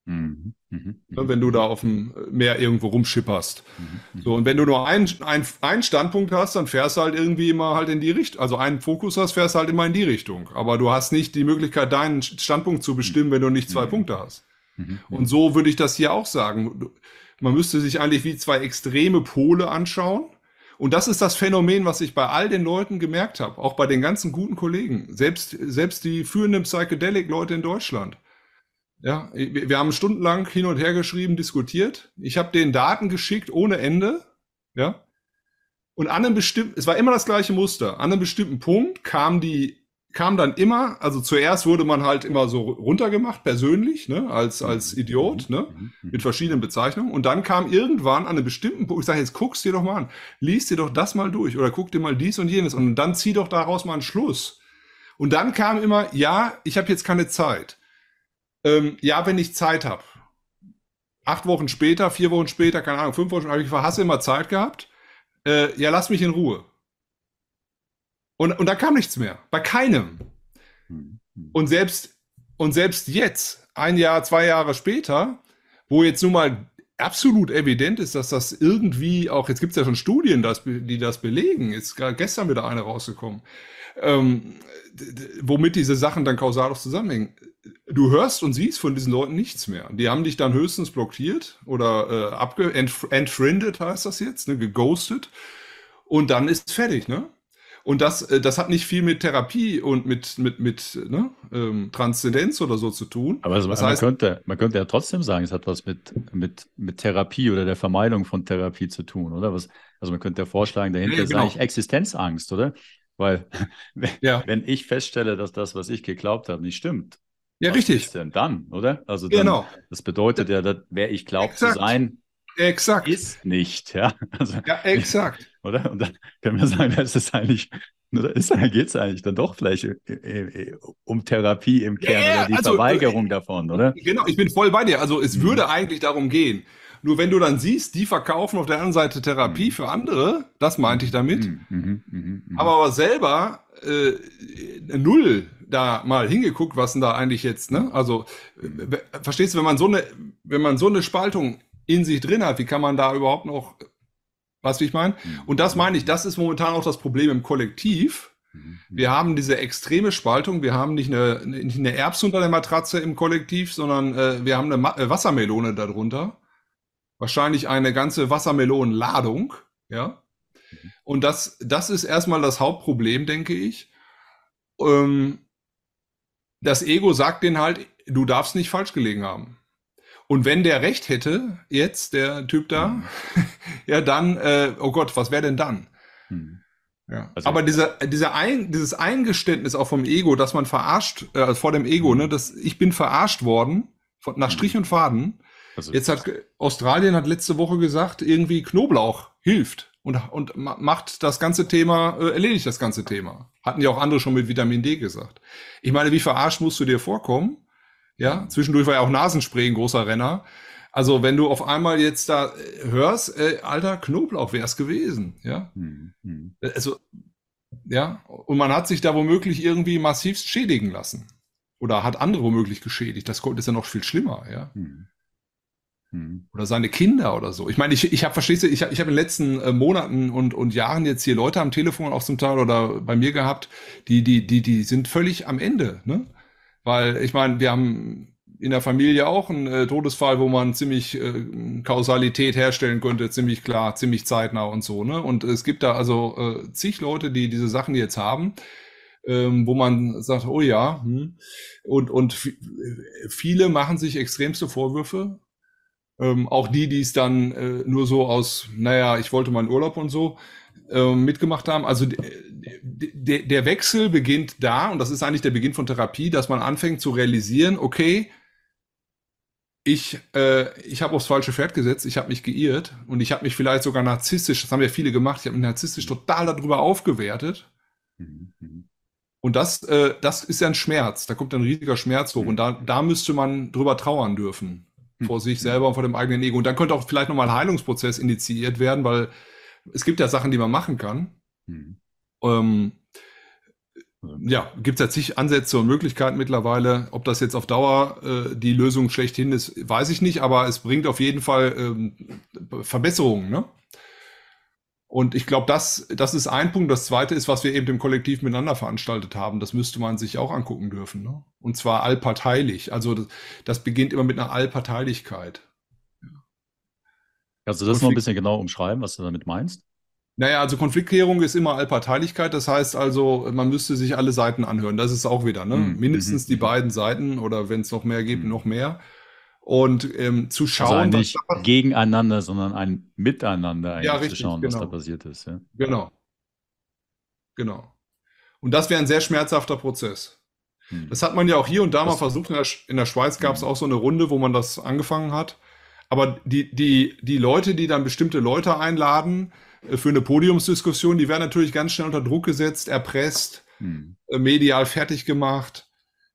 Mhm. Mhm. Ne, wenn du da auf dem Meer irgendwo rumschipperst. Mhm. So, und wenn du nur einen, ein, einen Standpunkt hast, dann fährst du halt irgendwie immer halt in die Richtung, also einen Fokus hast, fährst du halt immer in die Richtung. Aber du hast nicht die Möglichkeit, deinen Standpunkt zu bestimmen, wenn du nicht zwei mhm. Punkte hast. Mhm. Und so würde ich das hier auch sagen. Man müsste sich eigentlich wie zwei extreme Pole anschauen. Und das ist das Phänomen, was ich bei all den Leuten gemerkt habe, auch bei den ganzen guten Kollegen, selbst, selbst die führenden Psychedelic-Leute in Deutschland ja, wir haben stundenlang hin und her geschrieben, diskutiert. Ich habe den Daten geschickt ohne Ende. Ja. Und an einem bestimmten, es war immer das gleiche Muster. An einem bestimmten Punkt kam die, kam dann immer, also zuerst wurde man halt immer so runtergemacht, persönlich, ne, als, als mhm. Idiot, ne, mhm. Mhm. mit verschiedenen Bezeichnungen. Und dann kam irgendwann an einem bestimmten Punkt, ich sage, jetzt guck's dir doch mal an, lies dir doch das mal durch oder guck dir mal dies und jenes und dann zieh doch daraus mal einen Schluss. Und dann kam immer, ja, ich habe jetzt keine Zeit. Ähm, ja, wenn ich Zeit habe. Acht Wochen später, vier Wochen später, keine Ahnung, fünf Wochen später, habe ich hast immer Zeit gehabt. Äh, ja, lass mich in Ruhe. Und, und da kam nichts mehr. Bei keinem. Und selbst, und selbst jetzt, ein Jahr, zwei Jahre später, wo jetzt nun mal absolut evident ist, dass das irgendwie auch, jetzt gibt es ja schon Studien, das, die das belegen, ist gerade gestern wieder eine rausgekommen, ähm, womit diese Sachen dann kausal auch zusammenhängen du hörst und siehst von diesen Leuten nichts mehr. Die haben dich dann höchstens blockiert oder äh, abge entf entfriended heißt das jetzt, ne, geghostet. Und dann ist fertig, ne? Und das, äh, das hat nicht viel mit Therapie und mit, mit, mit ne, ähm, Transzendenz oder so zu tun. Aber also, das man, heißt, könnte, man könnte ja trotzdem sagen, es hat was mit, mit, mit Therapie oder der Vermeidung von Therapie zu tun, oder? Was, also man könnte ja vorschlagen, dahinter ja, genau. ist eigentlich Existenzangst, oder? Weil ja. wenn ich feststelle, dass das, was ich geglaubt habe, nicht stimmt, ja, was richtig. ist denn dann, oder? Also dann, genau. das bedeutet ja, dass, wer ich glaube zu sein, exakt. ist nicht. Ja, also, ja exakt. Oder? Und dann können wir sagen, das ist eigentlich, geht es eigentlich dann doch vielleicht äh, äh, um Therapie im Kern ja, oder die also, Verweigerung äh, davon, oder? Genau, ich bin voll bei dir. Also es mhm. würde eigentlich darum gehen. Nur wenn du dann siehst, die verkaufen auf der anderen Seite Therapie mhm. für andere, das meinte ich damit. Mhm. mhm, mhm, mhm. Aber, aber selber äh, null da mal hingeguckt, was denn da eigentlich jetzt, ne? Also, verstehst du, wenn man so eine, wenn man so eine Spaltung in sich drin hat, wie kann man da überhaupt noch, was ich meine? Und das meine ich, das ist momentan auch das Problem im Kollektiv. Wir haben diese extreme Spaltung. Wir haben nicht eine, nicht eine Erbse unter der Matratze im Kollektiv, sondern äh, wir haben eine Ma äh, Wassermelone darunter. Wahrscheinlich eine ganze Wassermelonenladung, ja. Mhm. Und das, das ist erstmal das Hauptproblem, denke ich. Ähm, das Ego sagt den halt, du darfst nicht falsch gelegen haben. Und wenn der recht hätte, jetzt, der Typ da, mhm. ja, dann, äh, oh Gott, was wäre denn dann? Mhm. Ja. Also, Aber dieser, dieser Ein, dieses Eingeständnis auch vom Ego, dass man verarscht, äh, vor dem Ego, ne, dass ich bin verarscht worden, von, nach Strich und Faden. Also, Jetzt hat Australien hat letzte Woche gesagt, irgendwie Knoblauch hilft und, und macht das ganze Thema, äh, erledigt das ganze Thema. Hatten ja auch andere schon mit Vitamin D gesagt. Ich meine, wie verarscht musst du dir vorkommen? Ja, zwischendurch war ja auch Nasenspray ein großer Renner. Also wenn du auf einmal jetzt da äh, hörst, äh, alter Knoblauch wäre es gewesen, ja. Hm, hm. Also ja, und man hat sich da womöglich irgendwie massivst schädigen lassen oder hat andere womöglich geschädigt. Das ist ja noch viel schlimmer, ja. Hm. Hm. Oder seine Kinder oder so. Ich meine, ich, ich habe, verstehst du, ich habe ich hab in den letzten äh, Monaten und, und Jahren jetzt hier Leute am Telefon auch zum Teil oder bei mir gehabt, die, die, die, die sind völlig am Ende, ne? Weil ich meine, wir haben in der Familie auch einen äh, Todesfall, wo man ziemlich äh, Kausalität herstellen könnte, ziemlich klar, ziemlich zeitnah und so. Ne? Und es gibt da also äh, zig Leute, die diese Sachen jetzt haben, ähm, wo man sagt, oh ja, hm. und, und viele machen sich extremste Vorwürfe. Ähm, auch die, die es dann äh, nur so aus, naja, ich wollte meinen Urlaub und so äh, mitgemacht haben. Also der Wechsel beginnt da, und das ist eigentlich der Beginn von Therapie, dass man anfängt zu realisieren, okay, ich, äh, ich habe aufs falsche Pferd gesetzt, ich habe mich geirrt und ich habe mich vielleicht sogar narzisstisch, das haben ja viele gemacht, ich habe mich narzisstisch total darüber aufgewertet. Mhm. Und das, äh, das ist ja ein Schmerz, da kommt ein riesiger Schmerz hoch mhm. und da, da müsste man drüber trauern dürfen, mhm. Vor sich selber und vor dem eigenen Ego. Und dann könnte auch vielleicht nochmal ein Heilungsprozess initiiert werden, weil es gibt ja Sachen, die man machen kann. Mhm. Ähm, ja, gibt es ja zig Ansätze und Möglichkeiten mittlerweile. Ob das jetzt auf Dauer äh, die Lösung schlechthin ist, weiß ich nicht, aber es bringt auf jeden Fall ähm, Verbesserungen. Ne? Und ich glaube, das, das ist ein Punkt. Das zweite ist, was wir eben im Kollektiv miteinander veranstaltet haben. Das müsste man sich auch angucken dürfen. Ne? Und zwar allparteilich. Also das, das beginnt immer mit einer Allparteilichkeit. Kannst du das noch ein bisschen genau umschreiben, was du damit meinst? Naja, also Konfliktklärung ist immer Allparteilichkeit. Das heißt also, man müsste sich alle Seiten anhören. Das ist auch wieder, ne? Mhm. Mindestens die mhm. beiden Seiten oder wenn es noch mehr gibt, mhm. noch mehr. Und ähm, zu also schauen. Also nicht was, gegeneinander, sondern ein Miteinander ja, richtig, zu schauen, genau. was da passiert ist. Ja. Genau. Genau. Und das wäre ein sehr schmerzhafter Prozess. Mhm. Das hat man ja auch hier und da das, mal versucht. In der, in der Schweiz gab es mhm. auch so eine Runde, wo man das angefangen hat. Aber die, die, die Leute, die dann bestimmte Leute einladen, äh, für eine Podiumsdiskussion, die werden natürlich ganz schnell unter Druck gesetzt, erpresst, hm. Äh, medial fertig gemacht.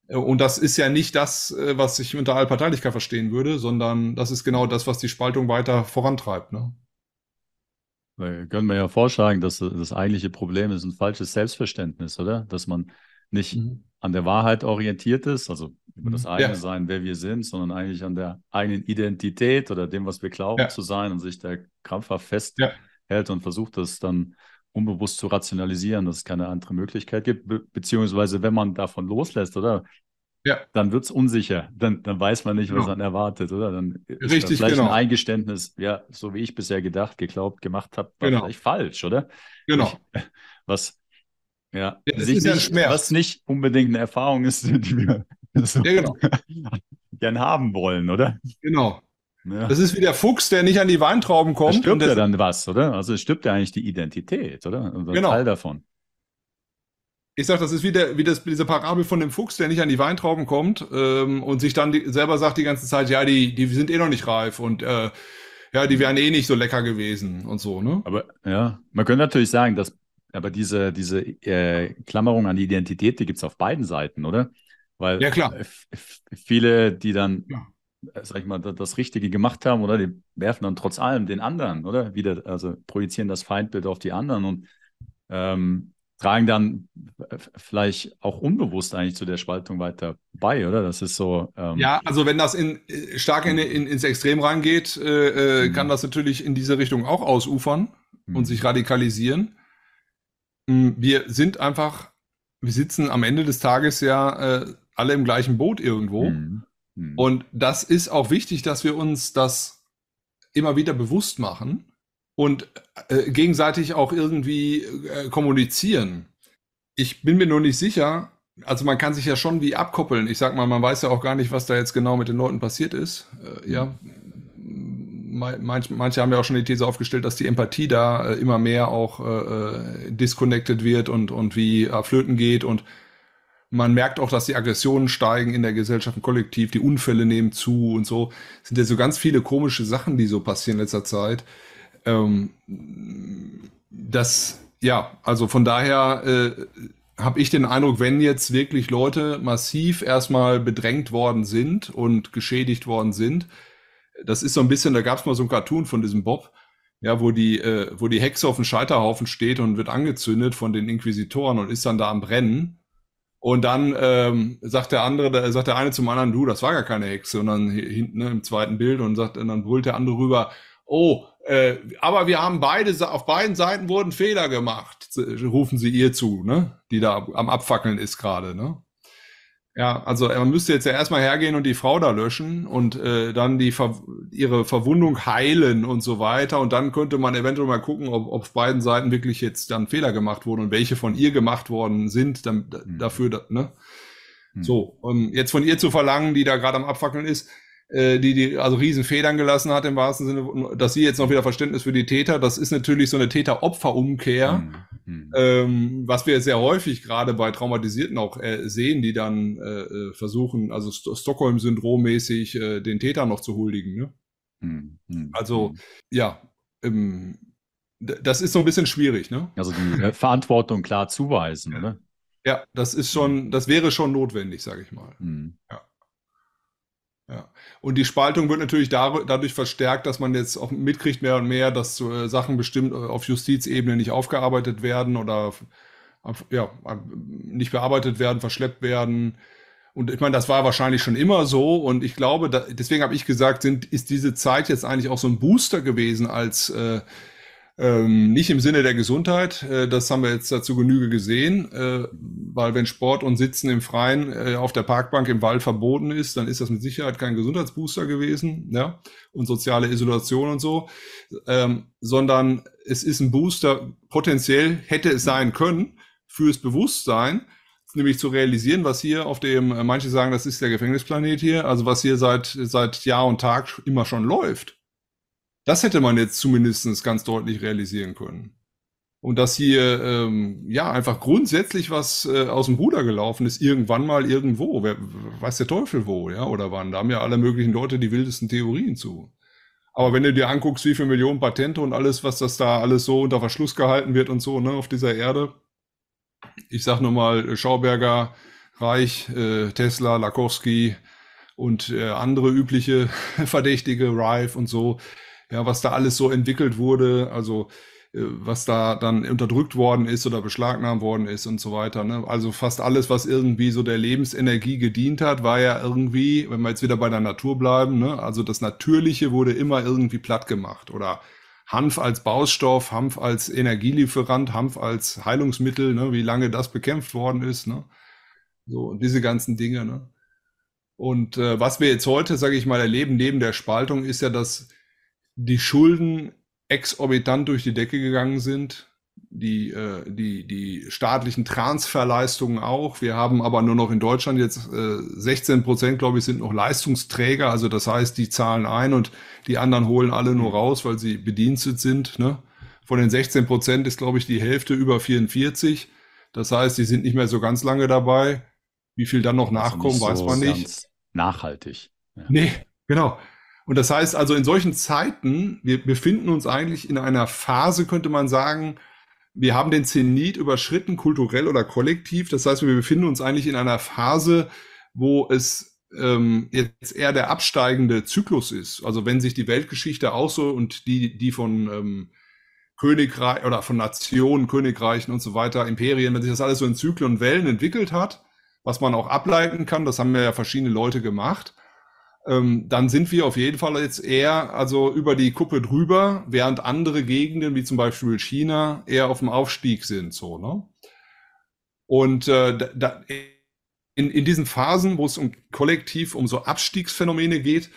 Äh, und das ist ja nicht das, was ich unter Allparteilichkeit verstehen würde, sondern das ist genau das, was die Spaltung weiter vorantreibt. Ne? Wir können wir ja vorschlagen, dass das eigentliche Problem ist ein falsches Selbstverständnis, oder? Dass man nicht mhm. an der Wahrheit orientiert ist, also über das mhm. eigene ja. Sein, wer wir sind, sondern eigentlich an der eigenen Identität oder dem, was wir glauben ja. zu sein und sich da krampfhaft fest ja und versucht das dann unbewusst zu rationalisieren, dass es keine andere Möglichkeit gibt, be beziehungsweise wenn man davon loslässt, oder? Ja. Dann wird es unsicher. Dann, dann weiß man nicht, genau. was man erwartet, oder? Dann ist Richtig, vielleicht genau. ein Eingeständnis, ja, so wie ich bisher gedacht, geglaubt, gemacht habe, war genau. vielleicht falsch, oder? Genau. Ich, was, ja, ja nicht, ja was nicht unbedingt eine Erfahrung ist, die wir so ja, genau. gern haben wollen, oder? Genau. Ja. Das ist wie der Fuchs, der nicht an die Weintrauben kommt. Da stirbt ja dann was, oder? Also es stirbt ja eigentlich die Identität, oder? Also genau. Teil davon. Ich sag, das ist wie, der, wie das, diese Parabel von dem Fuchs, der nicht an die Weintrauben kommt ähm, und sich dann die, selber sagt die ganze Zeit, ja, die, die sind eh noch nicht reif und äh, ja, die wären eh nicht so lecker gewesen und so, ne? Aber ja, man könnte natürlich sagen, dass aber diese, diese äh, Klammerung an die Identität, die gibt es auf beiden Seiten, oder? Weil ja, klar. viele, die dann ja sag ich mal, das Richtige gemacht haben, oder? Die werfen dann trotz allem den anderen, oder? Wieder, also projizieren das Feindbild auf die anderen und ähm, tragen dann vielleicht auch unbewusst eigentlich zu der Spaltung weiter bei, oder? Das ist so. Ähm, ja, also wenn das in, stark in, in, ins Extrem reingeht, äh, äh, mhm. kann das natürlich in diese Richtung auch ausufern mhm. und sich radikalisieren. Hm, wir sind einfach, wir sitzen am Ende des Tages ja äh, alle im gleichen Boot irgendwo. Mhm. Hm. Und das ist auch wichtig, dass wir uns das immer wieder bewusst machen und äh, gegenseitig auch irgendwie äh, kommunizieren. Ich bin mir nur nicht sicher, also man kann sich ja schon wie abkoppeln. Ich sag mal, man weiß ja auch gar nicht, was da jetzt genau mit den Leuten passiert ist. Äh, ja, manch, manche haben ja auch schon die These aufgestellt, dass die Empathie da äh, immer mehr auch äh, äh disconnected wird und, und wie äh, flöten geht und man merkt auch, dass die Aggressionen steigen in der Gesellschaft, Kollektiv, die Unfälle nehmen zu und so. Es sind ja so ganz viele komische Sachen, die so passieren in letzter Zeit. Ähm, das, ja, also von daher äh, habe ich den Eindruck, wenn jetzt wirklich Leute massiv erstmal bedrängt worden sind und geschädigt worden sind, das ist so ein bisschen, da gab es mal so ein Cartoon von diesem Bob, ja, wo die, äh, wo die Hexe auf dem Scheiterhaufen steht und wird angezündet von den Inquisitoren und ist dann da am Brennen. Und dann ähm, sagt der andere, da sagt der eine zum anderen, du, das war gar keine Hexe. Und dann hinten ne, im zweiten Bild und sagt, und dann brüllt der andere rüber, oh, äh, aber wir haben beide, auf beiden Seiten wurden Fehler gemacht, rufen sie ihr zu, ne? Die da am Abfackeln ist gerade, ne? Ja, also man müsste jetzt ja erstmal hergehen und die Frau da löschen und äh, dann die Ver ihre Verwundung heilen und so weiter. Und dann könnte man eventuell mal gucken, ob, ob auf beiden Seiten wirklich jetzt dann Fehler gemacht wurden und welche von ihr gemacht worden sind dann, mhm. dafür, ne? Mhm. So, um jetzt von ihr zu verlangen, die da gerade am Abfackeln ist, äh, die, die also riesen Federn gelassen hat im wahrsten Sinne, dass sie jetzt noch wieder Verständnis für die Täter, das ist natürlich so eine Täter-Opfer-Umkehr, mhm. ähm, was wir sehr häufig gerade bei Traumatisierten auch äh, sehen, die dann äh, äh versuchen, also St Stockholm-Syndrom-mäßig äh, den Täter noch zu huldigen. Ne? Mhm. Also ja, ähm, das ist so ein bisschen schwierig, ne? Also die äh, Verantwortung klar zuweisen, oder? Ja, das ist schon, das wäre schon notwendig, sage ich mal. Mhm. Ja. Und die Spaltung wird natürlich dadurch verstärkt, dass man jetzt auch mitkriegt mehr und mehr, dass äh, Sachen bestimmt äh, auf Justizebene nicht aufgearbeitet werden oder ja, nicht bearbeitet werden, verschleppt werden. Und ich meine, das war wahrscheinlich schon immer so. Und ich glaube, da, deswegen habe ich gesagt, sind, ist diese Zeit jetzt eigentlich auch so ein Booster gewesen als äh, ähm, nicht im Sinne der Gesundheit, äh, das haben wir jetzt dazu Genüge gesehen, äh, weil wenn Sport und Sitzen im Freien äh, auf der Parkbank im Wald verboten ist, dann ist das mit Sicherheit kein Gesundheitsbooster gewesen, ja, und soziale Isolation und so, ähm, sondern es ist ein Booster, potenziell hätte es sein können fürs Bewusstsein, nämlich zu realisieren, was hier auf dem, äh, manche sagen, das ist der Gefängnisplanet hier, also was hier seit, seit Jahr und Tag immer schon läuft. Das hätte man jetzt zumindest ganz deutlich realisieren können. Und dass hier ähm, ja einfach grundsätzlich was äh, aus dem Ruder gelaufen ist, irgendwann mal irgendwo, wer weiß der Teufel wo, ja, oder wann. Da haben ja alle möglichen Leute die wildesten Theorien zu. Aber wenn du dir anguckst, wie viele Millionen Patente und alles, was das da alles so unter Verschluss gehalten wird und so, ne, auf dieser Erde. Ich sag nur mal Schauberger, Reich, äh, Tesla, Lakowski und äh, andere übliche Verdächtige, Rive und so ja, was da alles so entwickelt wurde, also äh, was da dann unterdrückt worden ist oder beschlagnahmt worden ist und so weiter. Ne? Also fast alles, was irgendwie so der Lebensenergie gedient hat, war ja irgendwie, wenn wir jetzt wieder bei der Natur bleiben, ne? also das Natürliche wurde immer irgendwie platt gemacht oder Hanf als Baustoff, Hanf als Energielieferant, Hanf als Heilungsmittel, ne? wie lange das bekämpft worden ist. Ne? So, und diese ganzen Dinge. Ne? Und äh, was wir jetzt heute, sage ich mal, erleben neben der Spaltung, ist ja, dass die Schulden exorbitant durch die Decke gegangen sind. Die, äh, die, die staatlichen Transferleistungen auch. Wir haben aber nur noch in Deutschland jetzt äh, 16 Prozent, glaube ich, sind noch Leistungsträger. Also das heißt, die zahlen ein und die anderen holen alle nur raus, weil sie bedienstet sind. Ne? Von den 16 Prozent ist, glaube ich, die Hälfte über 44. Das heißt, die sind nicht mehr so ganz lange dabei. Wie viel dann noch also nachkommen, weiß so man nicht. Nachhaltig. Ja. Nee, genau. Und das heißt also, in solchen Zeiten, wir befinden uns eigentlich in einer Phase, könnte man sagen, wir haben den Zenit überschritten, kulturell oder kollektiv. Das heißt, wir befinden uns eigentlich in einer Phase, wo es ähm, jetzt eher der absteigende Zyklus ist. Also wenn sich die Weltgeschichte auch so und die, die von ähm, Königreich oder von Nationen, Königreichen und so weiter, Imperien, wenn sich das alles so in Zyklen und Wellen entwickelt hat, was man auch ableiten kann, das haben ja verschiedene Leute gemacht, ähm, dann sind wir auf jeden Fall jetzt eher also über die Kuppe drüber, während andere Gegenden, wie zum Beispiel China, eher auf dem Aufstieg sind. So, ne? Und äh, da, in, in diesen Phasen, wo es um kollektiv um so Abstiegsphänomene geht,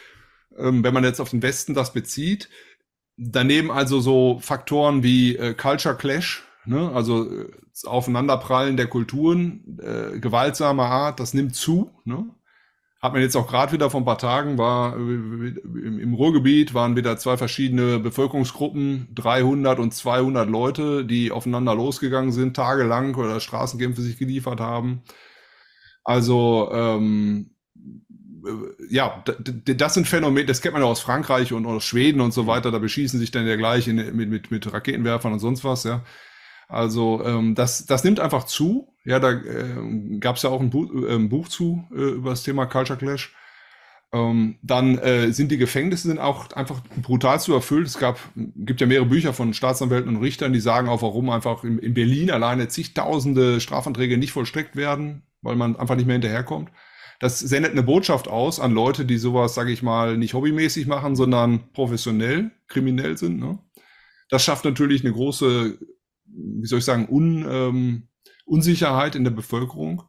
ähm, wenn man jetzt auf den Westen das bezieht. Daneben also so Faktoren wie äh, Culture Clash, ne? also äh, Aufeinanderprallen der Kulturen, äh, gewaltsamer Art, das nimmt zu. Ne? Hat man jetzt auch gerade wieder vor ein paar Tagen, war äh, im Ruhrgebiet waren wieder zwei verschiedene Bevölkerungsgruppen, 300 und 200 Leute, die aufeinander losgegangen sind, tagelang oder Straßenkämpfe sich geliefert haben. Also ähm, äh, ja, das sind Phänomene, das kennt man ja aus Frankreich und aus Schweden und so weiter, da beschießen sich dann ja gleich in, mit, mit, mit Raketenwerfern und sonst was, ja. Also ähm, das, das nimmt einfach zu. Ja, da äh, gab es ja auch ein, Buch, äh, ein Buch zu äh, über das Thema Culture Clash. Ähm, dann äh, sind die Gefängnisse sind auch einfach brutal zu erfüllt. Es gab, gibt ja mehrere Bücher von Staatsanwälten und Richtern, die sagen auch, warum einfach in, in Berlin alleine zigtausende Strafanträge nicht vollstreckt werden, weil man einfach nicht mehr hinterherkommt. Das sendet eine Botschaft aus an Leute, die sowas, sage ich mal, nicht hobbymäßig machen, sondern professionell, kriminell sind. Ne? Das schafft natürlich eine große wie soll ich sagen, Un, ähm, Unsicherheit in der Bevölkerung.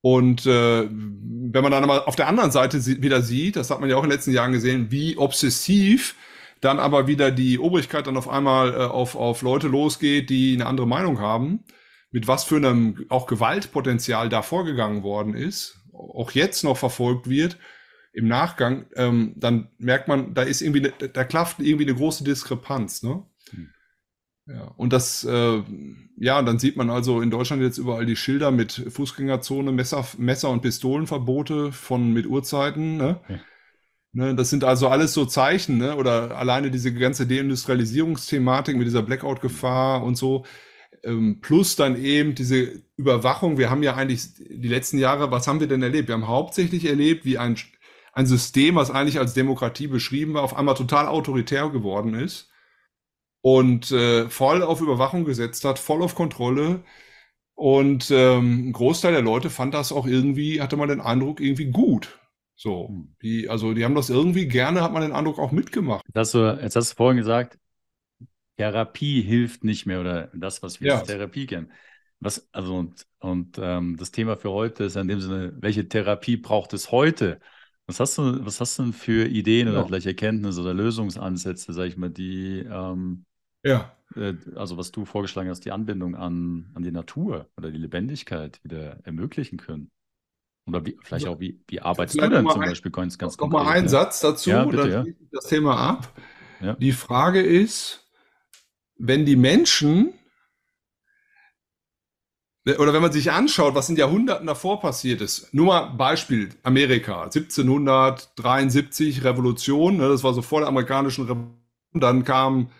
Und äh, wenn man dann aber auf der anderen Seite wieder sieht, das hat man ja auch in den letzten Jahren gesehen, wie obsessiv dann aber wieder die Obrigkeit dann auf einmal äh, auf, auf Leute losgeht, die eine andere Meinung haben, mit was für einem auch Gewaltpotenzial da vorgegangen worden ist, auch jetzt noch verfolgt wird, im Nachgang, ähm, dann merkt man, da ist irgendwie, da klafft irgendwie eine große Diskrepanz. Ne? Ja, und das, äh, ja, dann sieht man also in Deutschland jetzt überall die Schilder mit Fußgängerzone, Messer, Messer und Pistolenverbote von mit Uhrzeiten. Ne? Ja. Ne, das sind also alles so Zeichen, ne? oder alleine diese ganze Deindustrialisierungsthematik mit dieser Blackout-Gefahr und so. Ähm, plus dann eben diese Überwachung. Wir haben ja eigentlich die letzten Jahre, was haben wir denn erlebt? Wir haben hauptsächlich erlebt, wie ein, ein System, was eigentlich als Demokratie beschrieben war, auf einmal total autoritär geworden ist und äh, voll auf Überwachung gesetzt hat, voll auf Kontrolle. Und ähm, ein Großteil der Leute fand das auch irgendwie, hatte man den Eindruck, irgendwie gut. So, hm. die, also die haben das irgendwie gerne, hat man den Eindruck auch mitgemacht. Jetzt hast du, jetzt hast du vorhin gesagt, Therapie hilft nicht mehr oder das, was wir ja. als Therapie kennen. Was, also und, und ähm, das Thema für heute ist in dem Sinne, welche Therapie braucht es heute? Was hast du, was hast du denn für Ideen ja. oder vielleicht Erkenntnisse oder Lösungsansätze, sag ich mal, die ähm, ja. Äh, also was du vorgeschlagen hast, die Anbindung an, an die Natur oder die Lebendigkeit wieder ermöglichen können. Oder wie, vielleicht auch, wie, wie arbeitest vielleicht du denn zum ein, Beispiel ganz, ganz Noch mal einen Satz dazu, ja, bitte, dann ja. das Thema ab. Ja. Die Frage ist, wenn die Menschen oder wenn man sich anschaut, was in Jahrhunderten davor passiert ist, nur mal Beispiel Amerika, 1773 Revolution, ne, das war so vor der amerikanischen Revolution, dann kam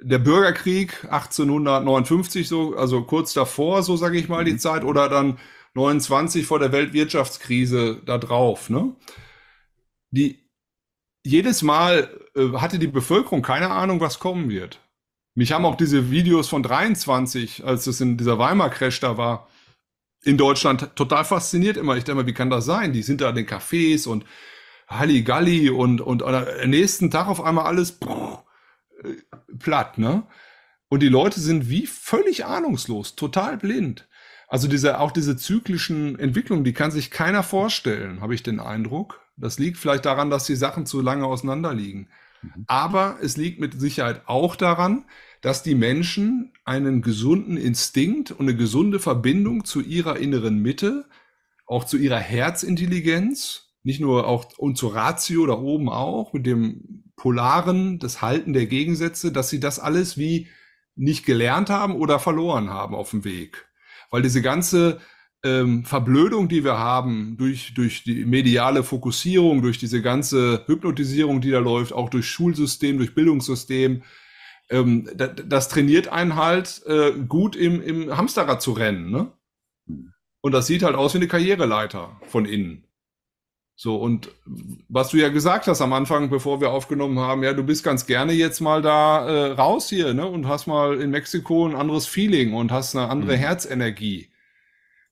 der Bürgerkrieg 1859, so, also kurz davor, so sage ich mal, mhm. die Zeit, oder dann 29 vor der Weltwirtschaftskrise da drauf, ne? Die, jedes Mal äh, hatte die Bevölkerung keine Ahnung, was kommen wird. Mich haben auch diese Videos von 23, als es in dieser Weimar-Crash da war, in Deutschland total fasziniert immer. Ich denke mal, wie kann das sein? Die sind da in den Cafés und Halligalli und, und, und am nächsten Tag auf einmal alles, boah, platt, ne? Und die Leute sind wie völlig ahnungslos, total blind. Also diese, auch diese zyklischen Entwicklungen, die kann sich keiner vorstellen, habe ich den Eindruck. Das liegt vielleicht daran, dass die Sachen zu lange auseinander liegen. Mhm. Aber es liegt mit Sicherheit auch daran, dass die Menschen einen gesunden Instinkt und eine gesunde Verbindung zu ihrer inneren Mitte, auch zu ihrer Herzintelligenz, nicht nur auch und zur Ratio da oben auch, mit dem Polaren, das Halten der Gegensätze, dass sie das alles wie nicht gelernt haben oder verloren haben auf dem Weg. Weil diese ganze ähm, Verblödung, die wir haben, durch, durch die mediale Fokussierung, durch diese ganze Hypnotisierung, die da läuft, auch durch Schulsystem, durch Bildungssystem, ähm, das, das trainiert einen halt äh, gut im, im Hamsterrad zu rennen. Ne? Hm. Und das sieht halt aus wie eine Karriereleiter von innen. So, und was du ja gesagt hast am Anfang, bevor wir aufgenommen haben, ja, du bist ganz gerne jetzt mal da äh, raus hier, ne, und hast mal in Mexiko ein anderes Feeling und hast eine andere mhm. Herzenergie.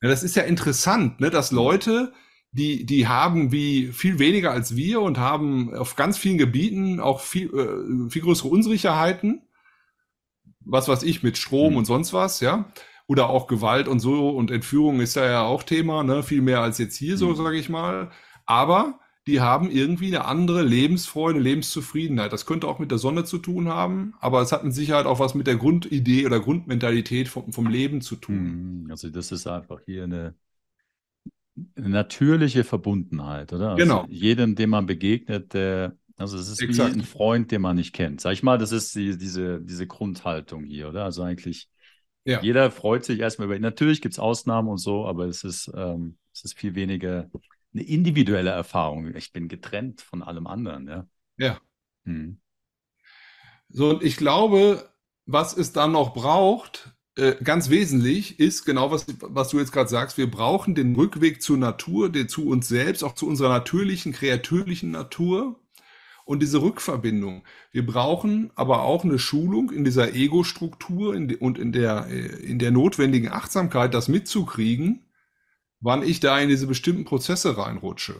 Ja, das ist ja interessant, ne, dass Leute, die, die haben wie viel weniger als wir und haben auf ganz vielen Gebieten auch viel, äh, viel größere Unsicherheiten. Was weiß ich, mit Strom mhm. und sonst was, ja. Oder auch Gewalt und so und Entführung ist da ja auch Thema, ne, viel mehr als jetzt hier so, mhm. sage ich mal aber die haben irgendwie eine andere Lebensfreude, Lebenszufriedenheit. Das könnte auch mit der Sonne zu tun haben, aber es hat mit Sicherheit auch was mit der Grundidee oder Grundmentalität vom, vom Leben zu tun. Mhm. Also das ist einfach hier eine, eine natürliche Verbundenheit, oder? Also Genau, jedem, dem man begegnet, der, also es ist wie exakt. ein Freund, den man nicht kennt. Sag ich mal, das ist die, diese, diese Grundhaltung hier, oder? Also eigentlich, Ja, jeder freut sich erstmal über, natürlich gibt es Ausnahmen und so, aber es ist, ähm, es ist viel weniger eine individuelle Erfahrung. Ich bin getrennt von allem anderen, ja. ja. Mhm. So, und ich glaube, was es dann noch braucht, äh, ganz wesentlich, ist genau, was, was du jetzt gerade sagst. Wir brauchen den Rückweg zur Natur, den, zu uns selbst, auch zu unserer natürlichen, kreatürlichen Natur und diese Rückverbindung. Wir brauchen aber auch eine Schulung in dieser Ego-Struktur und in der, äh, in der notwendigen Achtsamkeit, das mitzukriegen, wann ich da in diese bestimmten Prozesse reinrutsche.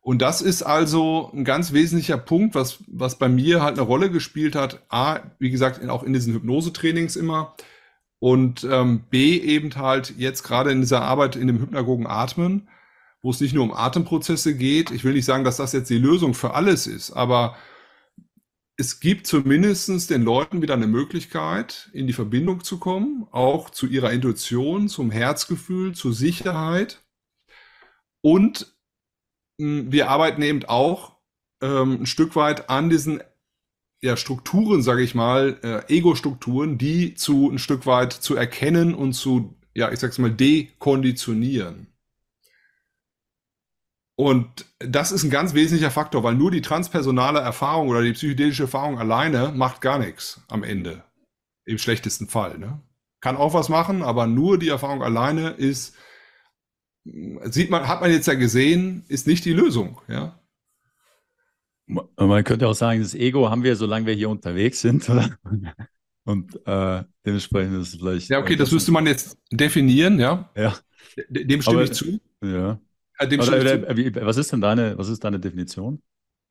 Und das ist also ein ganz wesentlicher Punkt, was, was bei mir halt eine Rolle gespielt hat. A, wie gesagt, auch in diesen Hypnosetrainings immer. Und ähm, B, eben halt jetzt gerade in dieser Arbeit in dem hypnagogen Atmen, wo es nicht nur um Atemprozesse geht. Ich will nicht sagen, dass das jetzt die Lösung für alles ist, aber es gibt zumindestens den Leuten wieder eine Möglichkeit, in die Verbindung zu kommen, auch zu ihrer Intuition, zum Herzgefühl, zur Sicherheit. Und mh, wir arbeiten eben auch ähm, ein Stück weit an diesen ja, Strukturen, sage ich mal, äh, Ego-Strukturen, die zu ein Stück weit zu erkennen und zu, ja, ich sag's mal, dekonditionieren. Und das ist ein ganz wesentlicher Faktor, weil nur die transpersonale Erfahrung oder die psychedelische Erfahrung alleine macht gar nichts am Ende. Im schlechtesten Fall. Ne? Kann auch was machen, aber nur die Erfahrung alleine ist, sieht man, hat man jetzt ja gesehen, ist nicht die Lösung. Ja, Man könnte auch sagen, das Ego haben wir, solange wir hier unterwegs sind, oder? Und äh, dementsprechend ist es vielleicht. ja okay, das müsste man jetzt definieren. Ja, Ja, dem stimme aber ich zu. ja. Äh, dem Oder, oder, wie, was ist denn deine, was ist deine Definition?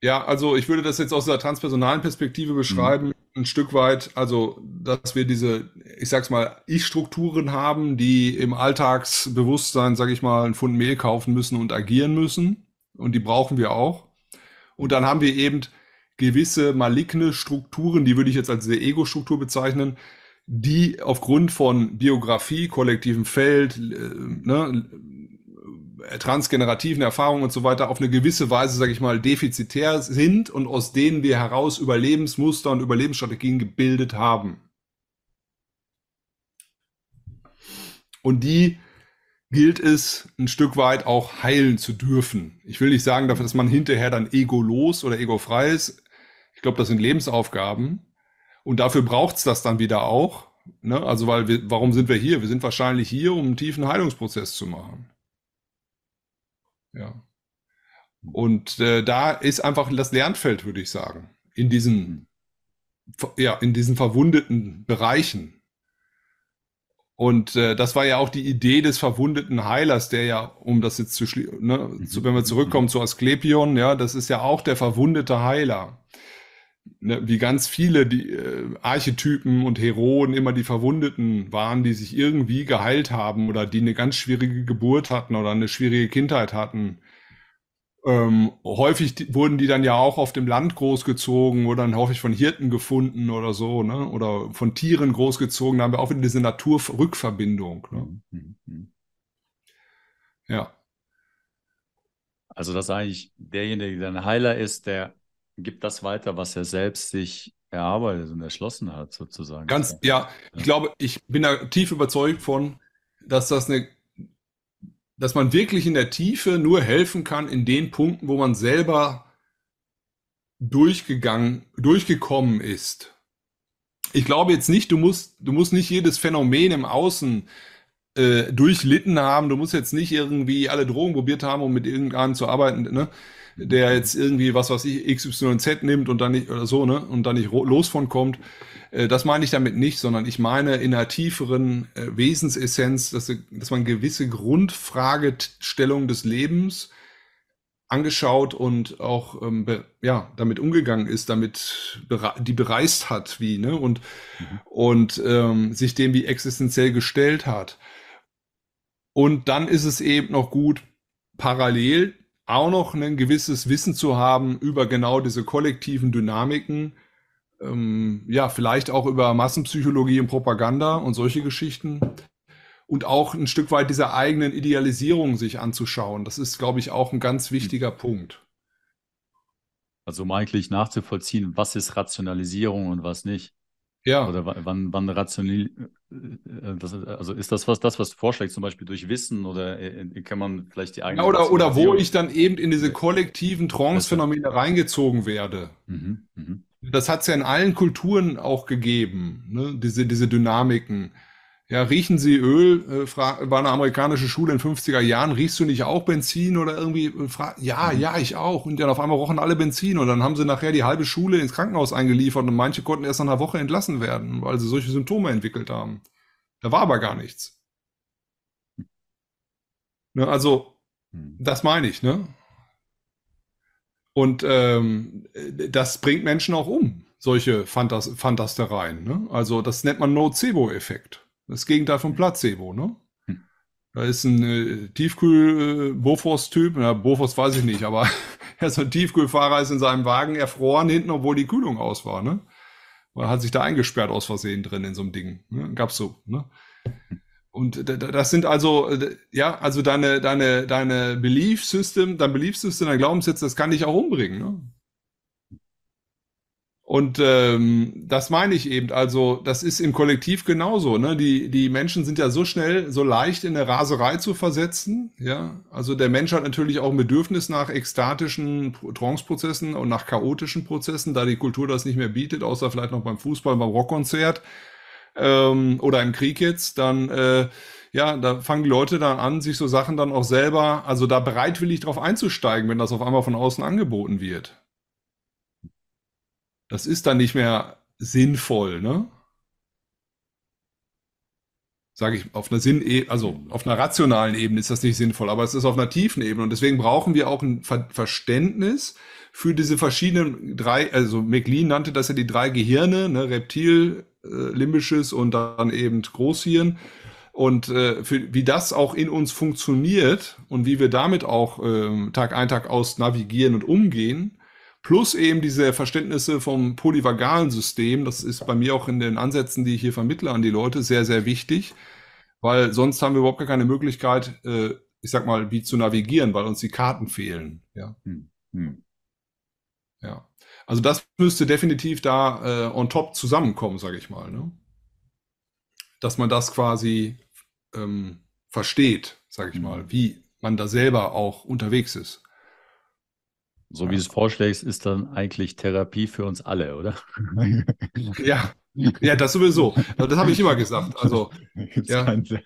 Ja, also ich würde das jetzt aus der transpersonalen Perspektive beschreiben, ein Stück weit, also dass wir diese, ich sag's mal, Ich-Strukturen haben, die im Alltagsbewusstsein, sag ich mal, ein Pfund Mehl kaufen müssen und agieren müssen. Und die brauchen wir auch. Und dann haben wir eben gewisse maligne Strukturen, die würde ich jetzt als diese Ego-Struktur bezeichnen, die aufgrund von Biografie, kollektivem Feld, äh, ne, äh, transgenerativen Erfahrungen und so weiter auf eine gewisse Weise, sage ich mal, defizitär sind und aus denen wir heraus Überlebensmuster und Überlebensstrategien gebildet haben. Und die gilt es ein Stück weit auch heilen zu dürfen. Ich will nicht sagen, dass man hinterher dann egolos oder egofrei ist. Ich glaube, das sind Lebensaufgaben. Und dafür braucht's das dann wieder auch. Ne? Also, weil wir, warum sind wir hier? Wir sind wahrscheinlich hier, um einen tiefen Heilungsprozess zu machen. Ja. Und äh, da ist einfach das Lernfeld, würde ich sagen, in diesen, ja, in diesen verwundeten Bereichen. Und äh, das war ja auch die Idee des verwundeten Heilers, der ja, um das jetzt zu schließen, ne, zu, wenn wir zurückkommen zu Asklepion, ja, das ist ja auch der verwundete Heiler. Ne, wie ganz viele die äh, Archetypen und Heroen immer die Verwundeten waren, die sich irgendwie geheilt haben oder die eine ganz schwierige Geburt hatten oder eine schwierige Kindheit hatten. Ähm, häufig die, wurden die dann ja auch auf dem Land großgezogen oder dann häufig von Hirten gefunden oder so, ne? Oder von Tieren großgezogen. Da haben wir auch wieder diese Naturrückverbindung. Ne? Mhm, mhm. Ja. Also, dass eigentlich derjenige, der ein Heiler ist, der gibt das weiter, was er selbst sich erarbeitet und erschlossen hat, sozusagen. Ganz, ja, ich glaube, ich bin da tief überzeugt von, dass das eine, dass man wirklich in der Tiefe nur helfen kann in den Punkten, wo man selber durchgegangen, durchgekommen ist. Ich glaube jetzt nicht, du musst, du musst nicht jedes Phänomen im Außen äh, durchlitten haben. Du musst jetzt nicht irgendwie alle Drogen probiert haben, um mit irgendeinem zu arbeiten, ne? Der jetzt irgendwie was was ich XYZ nimmt und dann nicht oder so, ne? Und dann nicht los von kommt. Äh, das meine ich damit nicht, sondern ich meine in einer tieferen äh, Wesensessenz, dass, dass man gewisse Grundfragestellung des Lebens angeschaut und auch ähm, ja damit umgegangen ist, damit die bereist hat, wie ne und mhm. und ähm, sich dem wie existenziell gestellt hat. Und dann ist es eben noch gut, parallel auch noch ein gewisses Wissen zu haben über genau diese kollektiven Dynamiken, ähm, ja, vielleicht auch über Massenpsychologie und Propaganda und solche Geschichten. Und auch ein Stück weit dieser eigenen Idealisierung sich anzuschauen. Das ist, glaube ich, auch ein ganz wichtiger mhm. Punkt. Also um eigentlich nachzuvollziehen, was ist Rationalisierung und was nicht. Ja. Oder wann, wann rational, äh, das, also ist das was, das, was du vorschlägst, zum Beispiel durch Wissen oder äh, kann man vielleicht die eigene. Ja, oder, oder wo ich dann eben in diese kollektiven Trance-Phänomene reingezogen werde. Mhm, mh. Das hat es ja in allen Kulturen auch gegeben, ne? diese, diese Dynamiken. Ja, riechen Sie Öl? Äh, war eine amerikanische Schule in 50er Jahren. Riechst du nicht auch Benzin oder irgendwie? Äh, ja, mhm. ja, ich auch. Und dann auf einmal rochen alle Benzin und dann haben sie nachher die halbe Schule ins Krankenhaus eingeliefert und manche konnten erst nach einer Woche entlassen werden, weil sie solche Symptome entwickelt haben. Da war aber gar nichts. Ne, also, mhm. das meine ich, ne? Und ähm, das bringt Menschen auch um, solche Fantas Fantastereien. Ne? Also das nennt man Nocebo-Effekt. Das Gegenteil von Placebo, ne? Hm. Da ist ein äh, Tiefkühl-Bofors-Typ, ja, Bofors weiß ich nicht, aber er ist ein Tiefkühlfahrer, ist in seinem Wagen erfroren hinten, obwohl die Kühlung aus war, ne? Er hat sich da eingesperrt aus Versehen drin in so einem Ding. Ne? Gab's so, ne? Und das sind also, ja, also deine, deine, deine Belief System, dein Belief System, dein Glaubenssitz, das kann dich auch umbringen, ne? Und ähm, das meine ich eben. Also das ist im Kollektiv genauso. Ne? Die, die Menschen sind ja so schnell, so leicht in eine Raserei zu versetzen. Ja, also der Mensch hat natürlich auch ein Bedürfnis nach ekstatischen Trance-Prozessen und nach chaotischen Prozessen, da die Kultur das nicht mehr bietet, außer vielleicht noch beim Fußball, beim Rockkonzert ähm, oder im Krieg jetzt. Dann äh, ja, da fangen die Leute dann an, sich so Sachen dann auch selber, also da bereitwillig drauf einzusteigen, wenn das auf einmal von außen angeboten wird. Das ist dann nicht mehr sinnvoll, ne? Sage ich, auf einer Sinn, also auf einer rationalen Ebene ist das nicht sinnvoll, aber es ist auf einer tiefen Ebene und deswegen brauchen wir auch ein Ver Verständnis für diese verschiedenen drei, also McLean nannte das ja die drei Gehirne, ne, Reptil, äh, limbisches und dann eben Großhirn und äh, für, wie das auch in uns funktioniert und wie wir damit auch äh, Tag ein, Tag aus navigieren und umgehen, Plus eben diese Verständnisse vom polyvagalen System, das ist bei mir auch in den Ansätzen, die ich hier vermittle an die Leute, sehr, sehr wichtig, weil sonst haben wir überhaupt gar keine Möglichkeit, äh, ich sag mal, wie zu navigieren, weil uns die Karten fehlen. Ja. Hm. Hm. Ja. Also das müsste definitiv da äh, on top zusammenkommen, sage ich mal. Ne? Dass man das quasi ähm, versteht, sage ich hm. mal, wie man da selber auch unterwegs ist. So wie du es vorschlägst, ist dann eigentlich Therapie für uns alle, oder? Ja, ja, das sowieso. Das habe ich immer gesagt. Also, ja. Keinen, der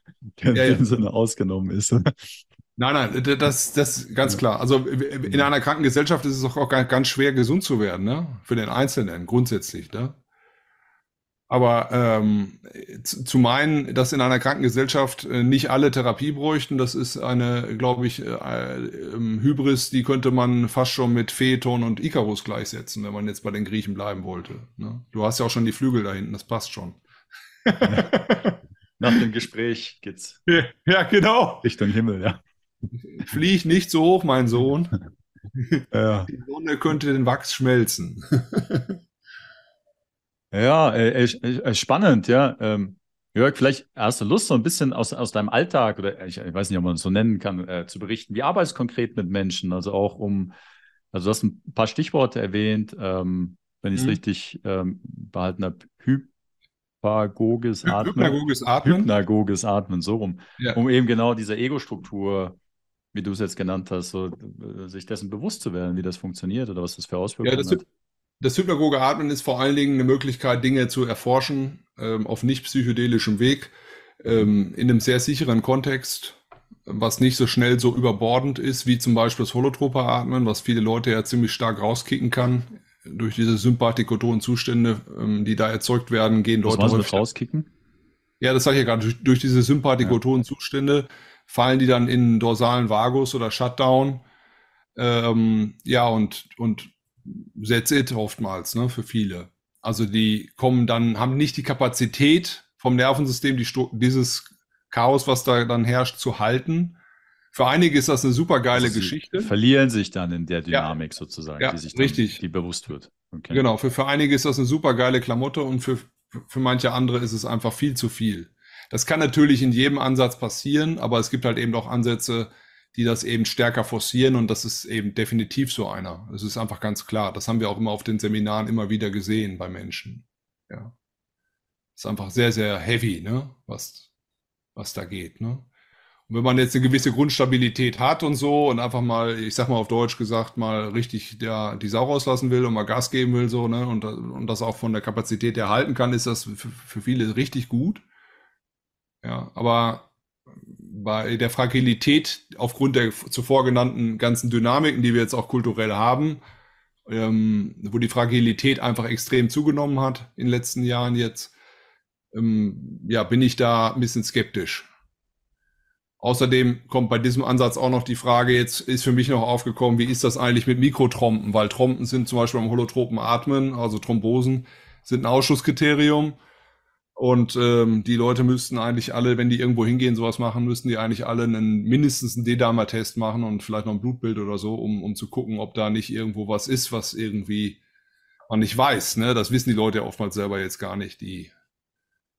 ja, in dem Sinne ausgenommen ist. Nein, nein, das, das ganz klar. Also in einer kranken Gesellschaft ist es auch ganz schwer, gesund zu werden, ne? Für den Einzelnen grundsätzlich, ne? Aber ähm, zu meinen, dass in einer Krankengesellschaft äh, nicht alle Therapie bräuchten, das ist eine, glaube ich, äh, äh, Hybris, die könnte man fast schon mit Phaeton und Icarus gleichsetzen, wenn man jetzt bei den Griechen bleiben wollte. Ne? Du hast ja auch schon die Flügel da hinten, das passt schon. Nach dem Gespräch geht's. Ja, ja, genau. Richtung Himmel, ja. Flieg nicht so hoch, mein Sohn. Ja. Die Sonne könnte den Wachs schmelzen. Ja, äh, äh, spannend, ja. Ähm, Jörg, vielleicht hast du Lust, so ein bisschen aus, aus deinem Alltag oder ich, ich weiß nicht, ob man es so nennen kann, äh, zu berichten. Wie arbeitest du konkret mit Menschen? Also auch um, also du hast ein paar Stichworte erwähnt, ähm, wenn ich es mhm. richtig ähm, behalten habe, Hypagoges Atmen. Hypnagoges Atmen. Hypnagoges Atmen, so rum. Ja. Um eben genau diese Ego-Struktur, wie du es jetzt genannt hast, so, äh, sich dessen bewusst zu werden, wie das funktioniert oder was das für Auswirkungen ja, das hat das hypnagoge Atmen ist vor allen Dingen eine Möglichkeit, Dinge zu erforschen ähm, auf nicht psychedelischem Weg, ähm, in einem sehr sicheren Kontext, was nicht so schnell so überbordend ist, wie zum Beispiel das holotrope Atmen, was viele Leute ja ziemlich stark rauskicken kann. Durch diese sympathikotonen Zustände, ähm, die da erzeugt werden, gehen was Leute häufig rauskicken. Ja, das sage ich ja gerade. Durch, durch diese sympathikotonen. Zustände fallen die dann in dorsalen Vagus oder Shutdown. Ähm, ja, und, und that's it oftmals, ne, für viele. Also die kommen dann, haben nicht die Kapazität vom Nervensystem, die, dieses Chaos, was da dann herrscht, zu halten. für einige ist das eine super geile also Geschichte. Verlieren sich dann in der Dynamik ja. sozusagen, ja, die sich dann, richtig. die bewusst wird. Okay. Genau, für, für einige ist das eine super geile Klamotte und für, für manche andere ist es einfach viel zu viel. Das kann natürlich in jedem Ansatz passieren, aber es gibt halt eben auch Ansätze, die das eben stärker forcieren und das ist eben definitiv so einer. Das ist einfach ganz klar. Das haben wir auch immer auf den Seminaren immer wieder gesehen bei Menschen. Ja. Ist einfach sehr, sehr heavy, ne? was, was da geht. Ne? Und wenn man jetzt eine gewisse Grundstabilität hat und so und einfach mal, ich sag mal auf Deutsch gesagt, mal richtig der, die Sau rauslassen will und mal Gas geben will, so, ne, und, und das auch von der Kapazität erhalten kann, ist das für, für viele richtig gut. Ja, aber bei der Fragilität aufgrund der zuvor genannten ganzen Dynamiken, die wir jetzt auch kulturell haben, ähm, wo die Fragilität einfach extrem zugenommen hat in den letzten Jahren jetzt, ähm, ja, bin ich da ein bisschen skeptisch. Außerdem kommt bei diesem Ansatz auch noch die Frage, jetzt ist für mich noch aufgekommen, wie ist das eigentlich mit Mikrotrompen? Weil Trompen sind zum Beispiel beim holotropen Atmen, also Thrombosen, sind ein Ausschusskriterium. Und ähm, die Leute müssten eigentlich alle, wenn die irgendwo hingehen, sowas machen, müssten die eigentlich alle einen mindestens einen D-Damer-Test machen und vielleicht noch ein Blutbild oder so, um, um zu gucken, ob da nicht irgendwo was ist, was irgendwie man nicht weiß. Ne? Das wissen die Leute ja oftmals selber jetzt gar nicht, die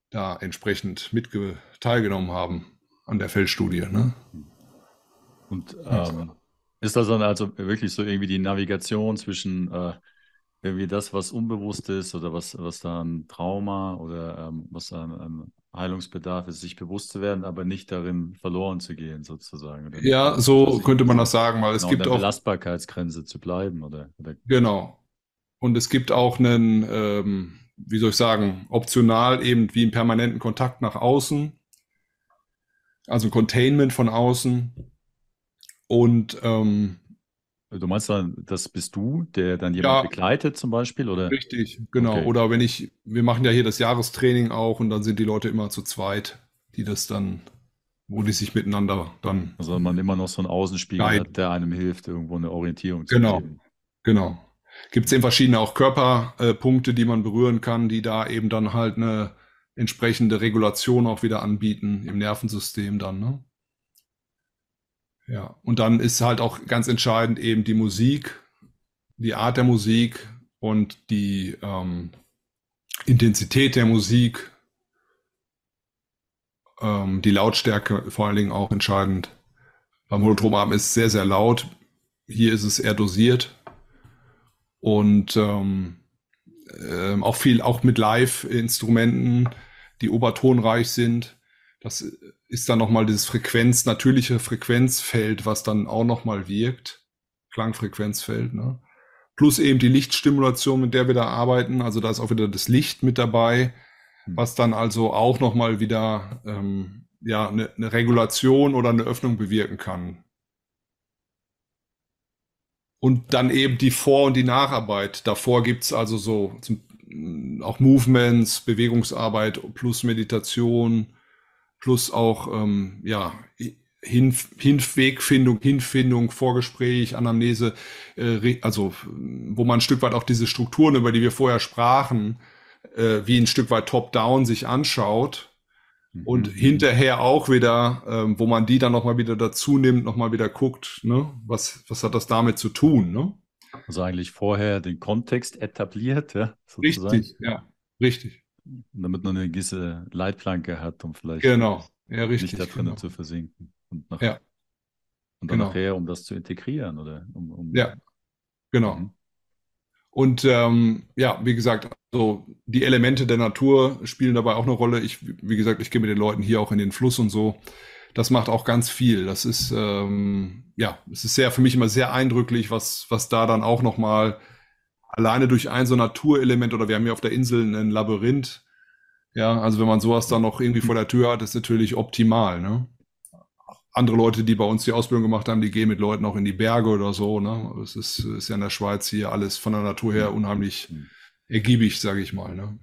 da entsprechend mit teilgenommen haben an der Feldstudie. Ne? Und ähm, ist das dann also wirklich so irgendwie die Navigation zwischen äh, irgendwie das, was unbewusst ist oder was, was da ein Trauma oder ähm, was da ein, Heilungsbedarf ist, sich bewusst zu werden, aber nicht darin verloren zu gehen, sozusagen. Oder ja, so könnte man das sagen, weil es genau, gibt auch. Belastbarkeitsgrenze zu bleiben, oder, oder? Genau. Und es gibt auch einen, ähm, wie soll ich sagen, optional eben wie einen permanenten Kontakt nach außen. Also Containment von außen. Und ähm, Du meinst dann, das bist du, der dann jemand ja, begleitet zum Beispiel, oder? Richtig, genau. Okay. Oder wenn ich, wir machen ja hier das Jahrestraining auch und dann sind die Leute immer zu zweit, die das dann, wo die sich miteinander dann. Also man immer noch so einen Außenspiegel guiden. hat, der einem hilft, irgendwo eine Orientierung zu genau, geben. Genau, genau. Gibt es eben verschiedene auch Körperpunkte, äh, die man berühren kann, die da eben dann halt eine entsprechende Regulation auch wieder anbieten im Nervensystem dann, ne? Ja, und dann ist halt auch ganz entscheidend eben die Musik, die Art der Musik und die ähm, Intensität der Musik, ähm, die Lautstärke vor allen Dingen auch entscheidend. Beim Holotromarm ist es sehr, sehr laut. Hier ist es eher dosiert und ähm, äh, auch viel, auch mit Live-Instrumenten, die obertonreich sind. Das ist dann nochmal dieses Frequenz, natürliche Frequenzfeld, was dann auch nochmal wirkt. Klangfrequenzfeld, ne? Plus eben die Lichtstimulation, mit der wir da arbeiten. Also da ist auch wieder das Licht mit dabei, hm. was dann also auch nochmal wieder ähm, ja, eine, eine Regulation oder eine Öffnung bewirken kann. Und dann eben die Vor- und die Nacharbeit. Davor gibt's also so zum, auch Movements, Bewegungsarbeit plus Meditation, plus auch ähm, ja, Hin Hinwegfindung, Hinfindung, Vorgespräch, Anamnese, äh, also wo man ein Stück weit auch diese Strukturen, über die wir vorher sprachen, äh, wie ein Stück weit top-down sich anschaut mhm. und hinterher auch wieder, äh, wo man die dann nochmal wieder dazu nimmt, nochmal wieder guckt, ne? was, was hat das damit zu tun? Ne? Also eigentlich vorher den Kontext etabliert, ja, sozusagen. Richtig, ja, richtig damit man eine gewisse Leitplanke hat, um vielleicht genau. ja, richtig, nicht da drinnen genau. zu versinken. Und, nach, ja. und dann genau. nachher, um das zu integrieren, oder? Um, um ja, genau. Mhm. Und ähm, ja, wie gesagt, so die Elemente der Natur spielen dabei auch eine Rolle. Ich, wie gesagt, ich gehe mit den Leuten hier auch in den Fluss und so. Das macht auch ganz viel. Das ist ähm, ja, es ist sehr für mich immer sehr eindrücklich, was was da dann auch noch mal alleine durch ein so Naturelement oder wir haben hier auf der Insel ein Labyrinth. Ja, also wenn man sowas dann noch irgendwie vor der Tür hat, ist natürlich optimal, ne? Andere Leute, die bei uns die Ausbildung gemacht haben, die gehen mit Leuten auch in die Berge oder so, ne? Es ist, ist ja in der Schweiz hier alles von der Natur her unheimlich ergiebig, sage ich mal, ne?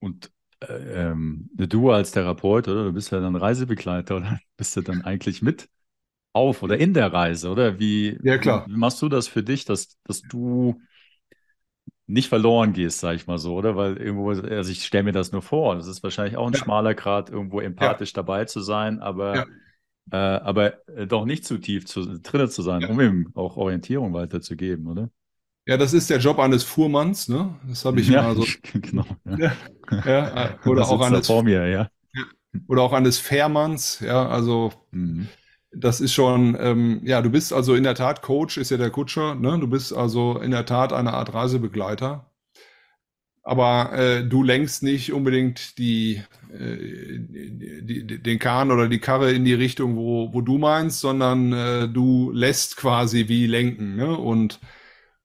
Und äh, ähm, du als Therapeut, oder? Du bist ja dann Reisebegleiter, oder? Bist du dann eigentlich mit auf oder in der Reise, oder? Wie, ja, klar. wie machst du das für dich, dass, dass du nicht verloren gehst, sag ich mal so, oder? Weil irgendwo, also ich stelle mir das nur vor, das ist wahrscheinlich auch ein ja. schmaler Grad, irgendwo empathisch ja. dabei zu sein, aber ja. äh, aber äh, doch nicht zu tief zu, drinne zu sein, um ihm auch Orientierung weiterzugeben, oder? Ja, das ist der Job eines Fuhrmanns, ne? Das habe ich ja, mal so. genau. Ja. Ja, äh, oder Das auch eines, vor mir, ja. oder auch eines Fährmanns, ja, also Mhm. Das ist schon, ähm, ja, du bist also in der Tat Coach, ist ja der Kutscher, ne? Du bist also in der Tat eine Art Reisebegleiter. Aber äh, du lenkst nicht unbedingt die, äh, die, die, den Kahn oder die Karre in die Richtung, wo, wo du meinst, sondern äh, du lässt quasi wie lenken. Ne? Und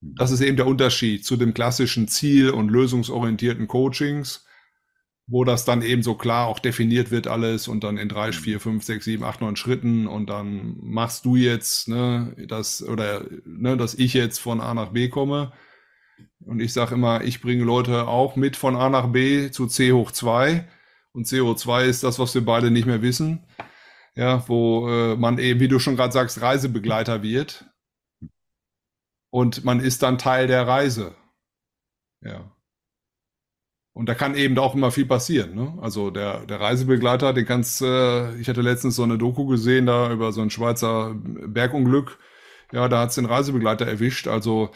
das ist eben der Unterschied zu dem klassischen ziel- und lösungsorientierten Coachings, wo das dann eben so klar auch definiert wird alles und dann in drei, vier, fünf, sechs, sieben, acht, neun Schritten und dann machst du jetzt ne, das oder ne, dass ich jetzt von A nach B komme. Und ich sage immer, ich bringe Leute auch mit von A nach B zu C hoch 2. Und C hoch 2 ist das, was wir beide nicht mehr wissen. Ja, wo äh, man eben, wie du schon gerade sagst, Reisebegleiter wird. Und man ist dann Teil der Reise. Ja. Und da kann eben auch immer viel passieren. Ne? Also der, der Reisebegleiter, den kannst, äh, ich hatte letztens so eine Doku gesehen da über so ein Schweizer Bergunglück. Ja, da hat's den Reisebegleiter erwischt. Also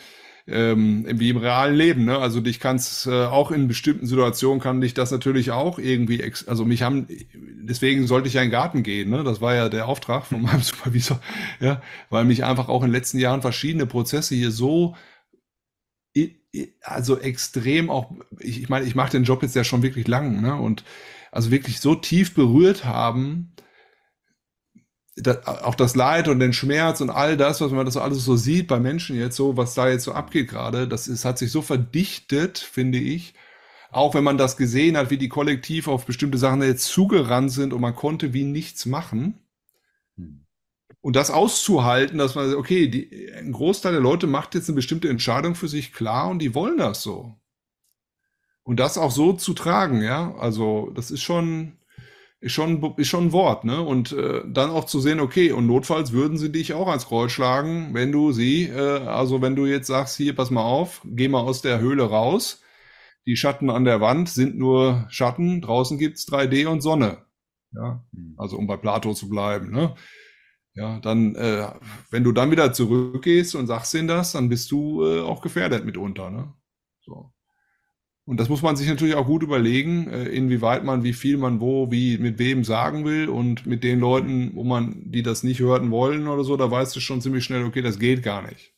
ähm, wie im realen Leben. Ne? Also dich kannst äh, auch in bestimmten Situationen kann dich das natürlich auch irgendwie, ex also mich haben, deswegen sollte ich ja in den Garten gehen. Ne? Das war ja der Auftrag von meinem Supervisor, ja, weil mich einfach auch in den letzten Jahren verschiedene Prozesse hier so also extrem auch, ich, ich meine, ich mache den Job jetzt ja schon wirklich lang, ne? Und also wirklich so tief berührt haben, das, auch das Leid und den Schmerz und all das, was man das alles so sieht bei Menschen jetzt so, was da jetzt so abgeht gerade, das ist, hat sich so verdichtet, finde ich. Auch wenn man das gesehen hat, wie die kollektiv auf bestimmte Sachen jetzt zugerannt sind und man konnte wie nichts machen. Und das auszuhalten, dass man, okay, die, ein Großteil der Leute macht jetzt eine bestimmte Entscheidung für sich klar und die wollen das so. Und das auch so zu tragen, ja, also das ist schon, ist schon, ist schon ein Wort, ne? Und äh, dann auch zu sehen, okay, und notfalls würden sie dich auch ans Kreuz schlagen, wenn du sie, äh, also wenn du jetzt sagst, hier, pass mal auf, geh mal aus der Höhle raus. Die Schatten an der Wand sind nur Schatten, draußen gibt's 3D und Sonne. Ja, also um bei Plato zu bleiben, ne? Ja, dann, äh, wenn du dann wieder zurückgehst und sagst ihnen das, dann bist du äh, auch gefährdet mitunter, ne? So. Und das muss man sich natürlich auch gut überlegen, äh, inwieweit man, wie viel man wo, wie, mit wem sagen will und mit den Leuten, wo man, die das nicht hören wollen oder so, da weißt du schon ziemlich schnell, okay, das geht gar nicht.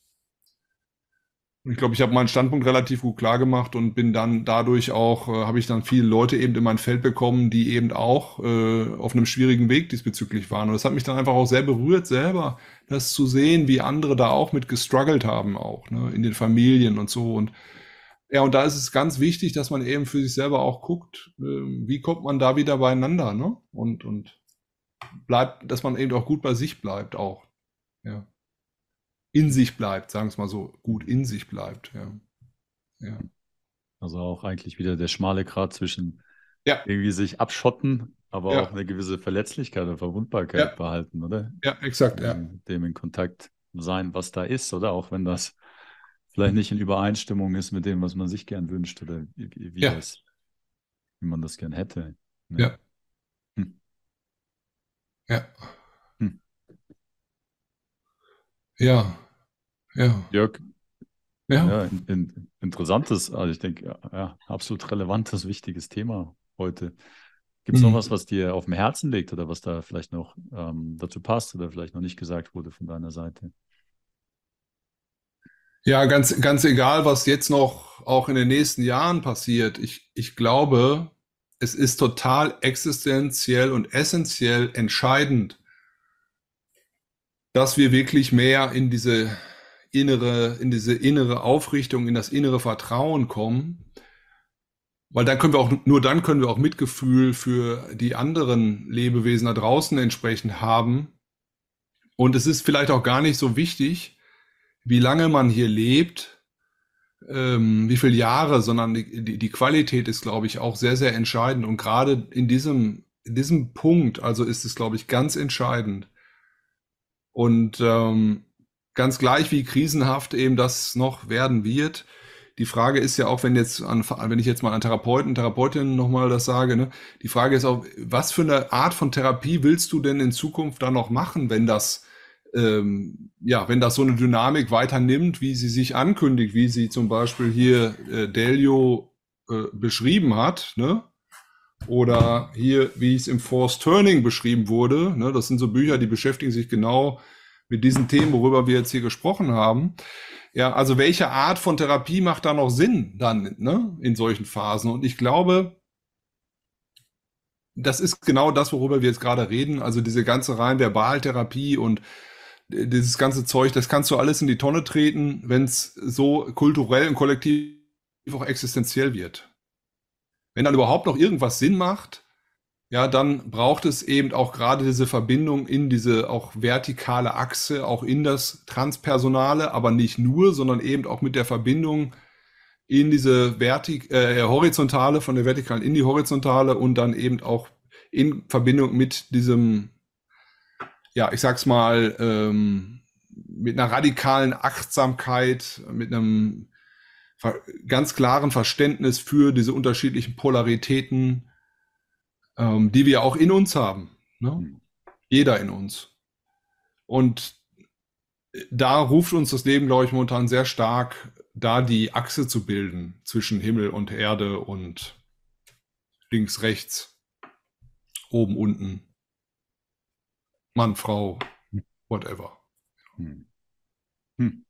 Ich glaube, ich habe meinen Standpunkt relativ gut klar gemacht und bin dann dadurch auch, äh, habe ich dann viele Leute eben in mein Feld bekommen, die eben auch äh, auf einem schwierigen Weg diesbezüglich waren. Und das hat mich dann einfach auch sehr berührt, selber das zu sehen, wie andere da auch mit gestruggelt haben, auch ne, in den Familien und so. Und ja, und da ist es ganz wichtig, dass man eben für sich selber auch guckt, äh, wie kommt man da wieder beieinander, ne? Und, und bleibt, dass man eben auch gut bei sich bleibt auch. Ja in sich bleibt, sagen wir es mal so, gut in sich bleibt. Ja. ja. Also auch eigentlich wieder der schmale Grat zwischen ja. irgendwie sich abschotten, aber Ja. auch eine gewisse Verletzlichkeit und Verwundbarkeit behalten, oder? Ja, exakt, ja. Mit Dem in Kontakt sein, was da ist, oder? Auch wenn das vielleicht nicht in Übereinstimmung ist mit dem, was man sich gern wünscht oder wie, das, wie man das gern hätte. ne? Ja. Hm. Ja. Hm. Ja. Ja. Jörg, Ja. Ja, in, in, interessantes, also ich denke, ja, absolut relevantes, wichtiges Thema heute. Gibt es Mhm. noch was, was dir auf dem Herzen liegt oder was da vielleicht noch ähm, dazu passt oder vielleicht noch nicht gesagt wurde von deiner Seite? Ja, ganz, ganz egal, was jetzt noch auch in den nächsten Jahren passiert. Ich, ich glaube, es ist total existenziell und essentiell entscheidend, dass wir wirklich mehr in diese innere, in diese innere Aufrichtung, in das innere Vertrauen kommen. Weil dann können wir auch, nur dann können wir auch Mitgefühl für die anderen Lebewesen da draußen entsprechend haben. Und es ist vielleicht auch gar nicht so wichtig, wie lange man hier lebt, ähm, wie viele Jahre, sondern die, die, die Qualität ist, glaube ich, auch sehr, sehr entscheidend. Und gerade in diesem, in diesem Punkt, also ist es, glaube ich, ganz entscheidend. Und ähm, ganz gleich, wie krisenhaft eben das noch werden wird, die Frage ist ja auch, wenn jetzt an, wenn ich jetzt mal an Therapeuten, Therapeutinnen nochmal das sage, ne, die Frage ist auch, was für eine Art von Therapie willst du denn in Zukunft dann noch machen, wenn das, ähm, ja, wenn das so eine Dynamik weiter nimmt, wie sie sich ankündigt, wie sie zum Beispiel hier äh, Delio äh, beschrieben hat, ne? Oder hier, wie es im Force Turning beschrieben wurde, ne? Das sind so Bücher, die beschäftigen sich genau mit diesen Themen, worüber wir jetzt hier gesprochen haben. Ja, also welche Art von Therapie macht da noch Sinn dann ne, in solchen Phasen? Und ich glaube, das ist genau das, worüber wir jetzt gerade reden. Also diese ganze rein Verbaltherapie und dieses ganze Zeug, das kannst du alles in die Tonne treten, wenn es so kulturell und kollektiv auch existenziell wird. Wenn dann überhaupt noch irgendwas Sinn macht, ja, dann braucht es eben auch gerade diese Verbindung in diese auch vertikale Achse, auch in das Transpersonale, aber nicht nur, sondern eben auch mit der Verbindung in diese Vertik äh, horizontale, von der vertikalen in die horizontale und dann eben auch in Verbindung mit diesem, ja, ich sag's mal, ähm, mit einer radikalen Achtsamkeit, mit einem ganz klaren Verständnis für diese unterschiedlichen Polaritäten, ähm, die wir auch in uns haben. Ne? Mhm. Jeder in uns. Und da ruft uns das Leben, glaube ich, momentan sehr stark, da die Achse zu bilden zwischen Himmel und Erde und links, rechts, oben, unten, Mann, Frau, whatever. Hm. Hm.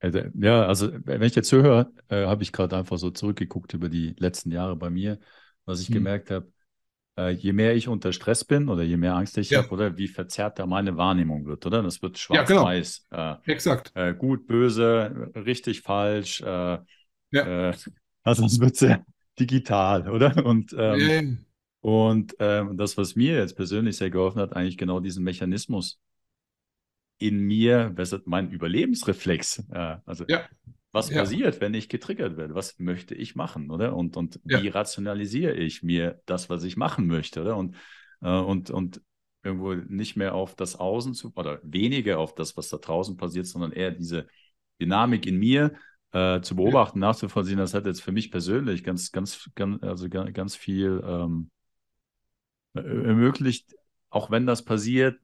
Also, ja, also wenn ich jetzt höre, äh, habe ich gerade einfach so zurückgeguckt über die letzten Jahre bei mir, was ich hm. gemerkt habe, äh, je mehr ich unter Stress bin oder je mehr Angst ich ja. habe, oder wie verzerrter meine Wahrnehmung wird, oder? Das wird schwarz-weiß. Ja, genau. äh, Exakt. Äh, gut, böse, richtig, falsch. Äh, ja. Äh, also es wird sehr digital, oder? Und, ähm, und ähm, das, was mir jetzt persönlich sehr geholfen hat, eigentlich genau diesen Mechanismus in mir, mein Überlebensreflex. Äh, also ja was ja. passiert, wenn ich getriggert werde? Was möchte ich machen, oder? Und, und ja. wie rationalisiere ich mir das, was ich machen möchte, oder? Und, äh, und, und irgendwo nicht mehr auf das Außen zu, oder weniger auf das, was da draußen passiert, sondern eher diese Dynamik in mir äh, zu beobachten, ja. nachzuvollziehen. Das hat jetzt für mich persönlich ganz, ganz, ganz, also ganz, ganz viel ähm, ermöglicht, auch wenn das passiert,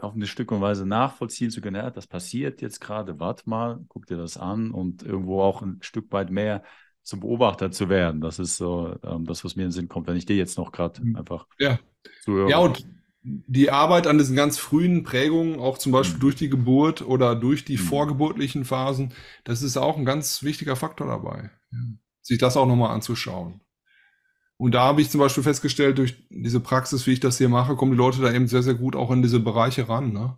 auf eine Stück und Weise nachvollziehen zu können, ja, das passiert jetzt gerade, warte mal, guck dir das an und irgendwo auch ein Stück weit mehr zum Beobachter zu werden. Das ist so ähm, das, was mir in den Sinn kommt, wenn ich dir jetzt noch gerade mhm. einfach ja. zuhöre. Ja, und die Arbeit an diesen ganz frühen Prägungen, auch zum Beispiel mhm. durch die Geburt oder durch die mhm. vorgeburtlichen Phasen, das ist auch ein ganz wichtiger Faktor dabei, ja. sich das auch nochmal anzuschauen. Und da habe ich zum Beispiel festgestellt, durch diese Praxis, wie ich das hier mache, kommen die Leute da eben sehr, sehr gut auch in diese Bereiche ran. Ne?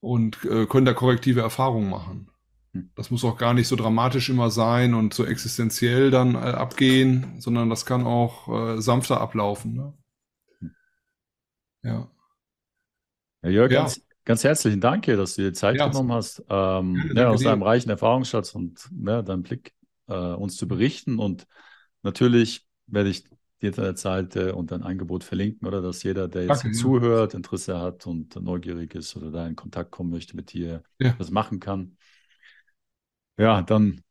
Und äh, können da korrektive Erfahrungen machen. Hm. Das muss auch gar nicht so dramatisch immer sein und so existenziell dann äh, abgehen, sondern das kann auch äh, sanfter ablaufen. Ne? Hm. Ja. Ja, Jörg, ja. Ganz, ganz, herzlichen Dank hier, dass du dir Zeit ja, genommen hast, ähm, ja, aus deinem reichen Erfahrungsschatz und ja, deinem Blick äh, uns zu berichten. Und natürlich werde ich die Internetseite und dein Angebot verlinken, oder dass jeder, der jetzt Danke, zuhört, Interesse hat und neugierig ist oder da in Kontakt kommen möchte mit dir, ja. das machen kann. Ja, dann,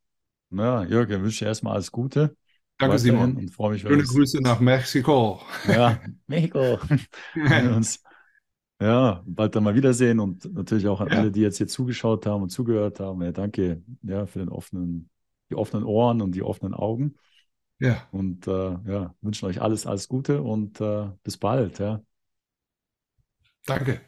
na, Jürgen, wünsche dir erstmal alles Gute. Danke, Simon. Und freue mich, Schöne Grüße nach Mexiko. Ja, Mexiko. uns ja, bald dann mal wiedersehen und natürlich auch an ja. alle, die jetzt hier zugeschaut haben und zugehört haben. Ja, danke ja, für den offenen, die offenen Ohren und die offenen Augen. Ja. Und äh, ja, wünschen euch alles, alles Gute und äh, bis bald. Ja. Danke.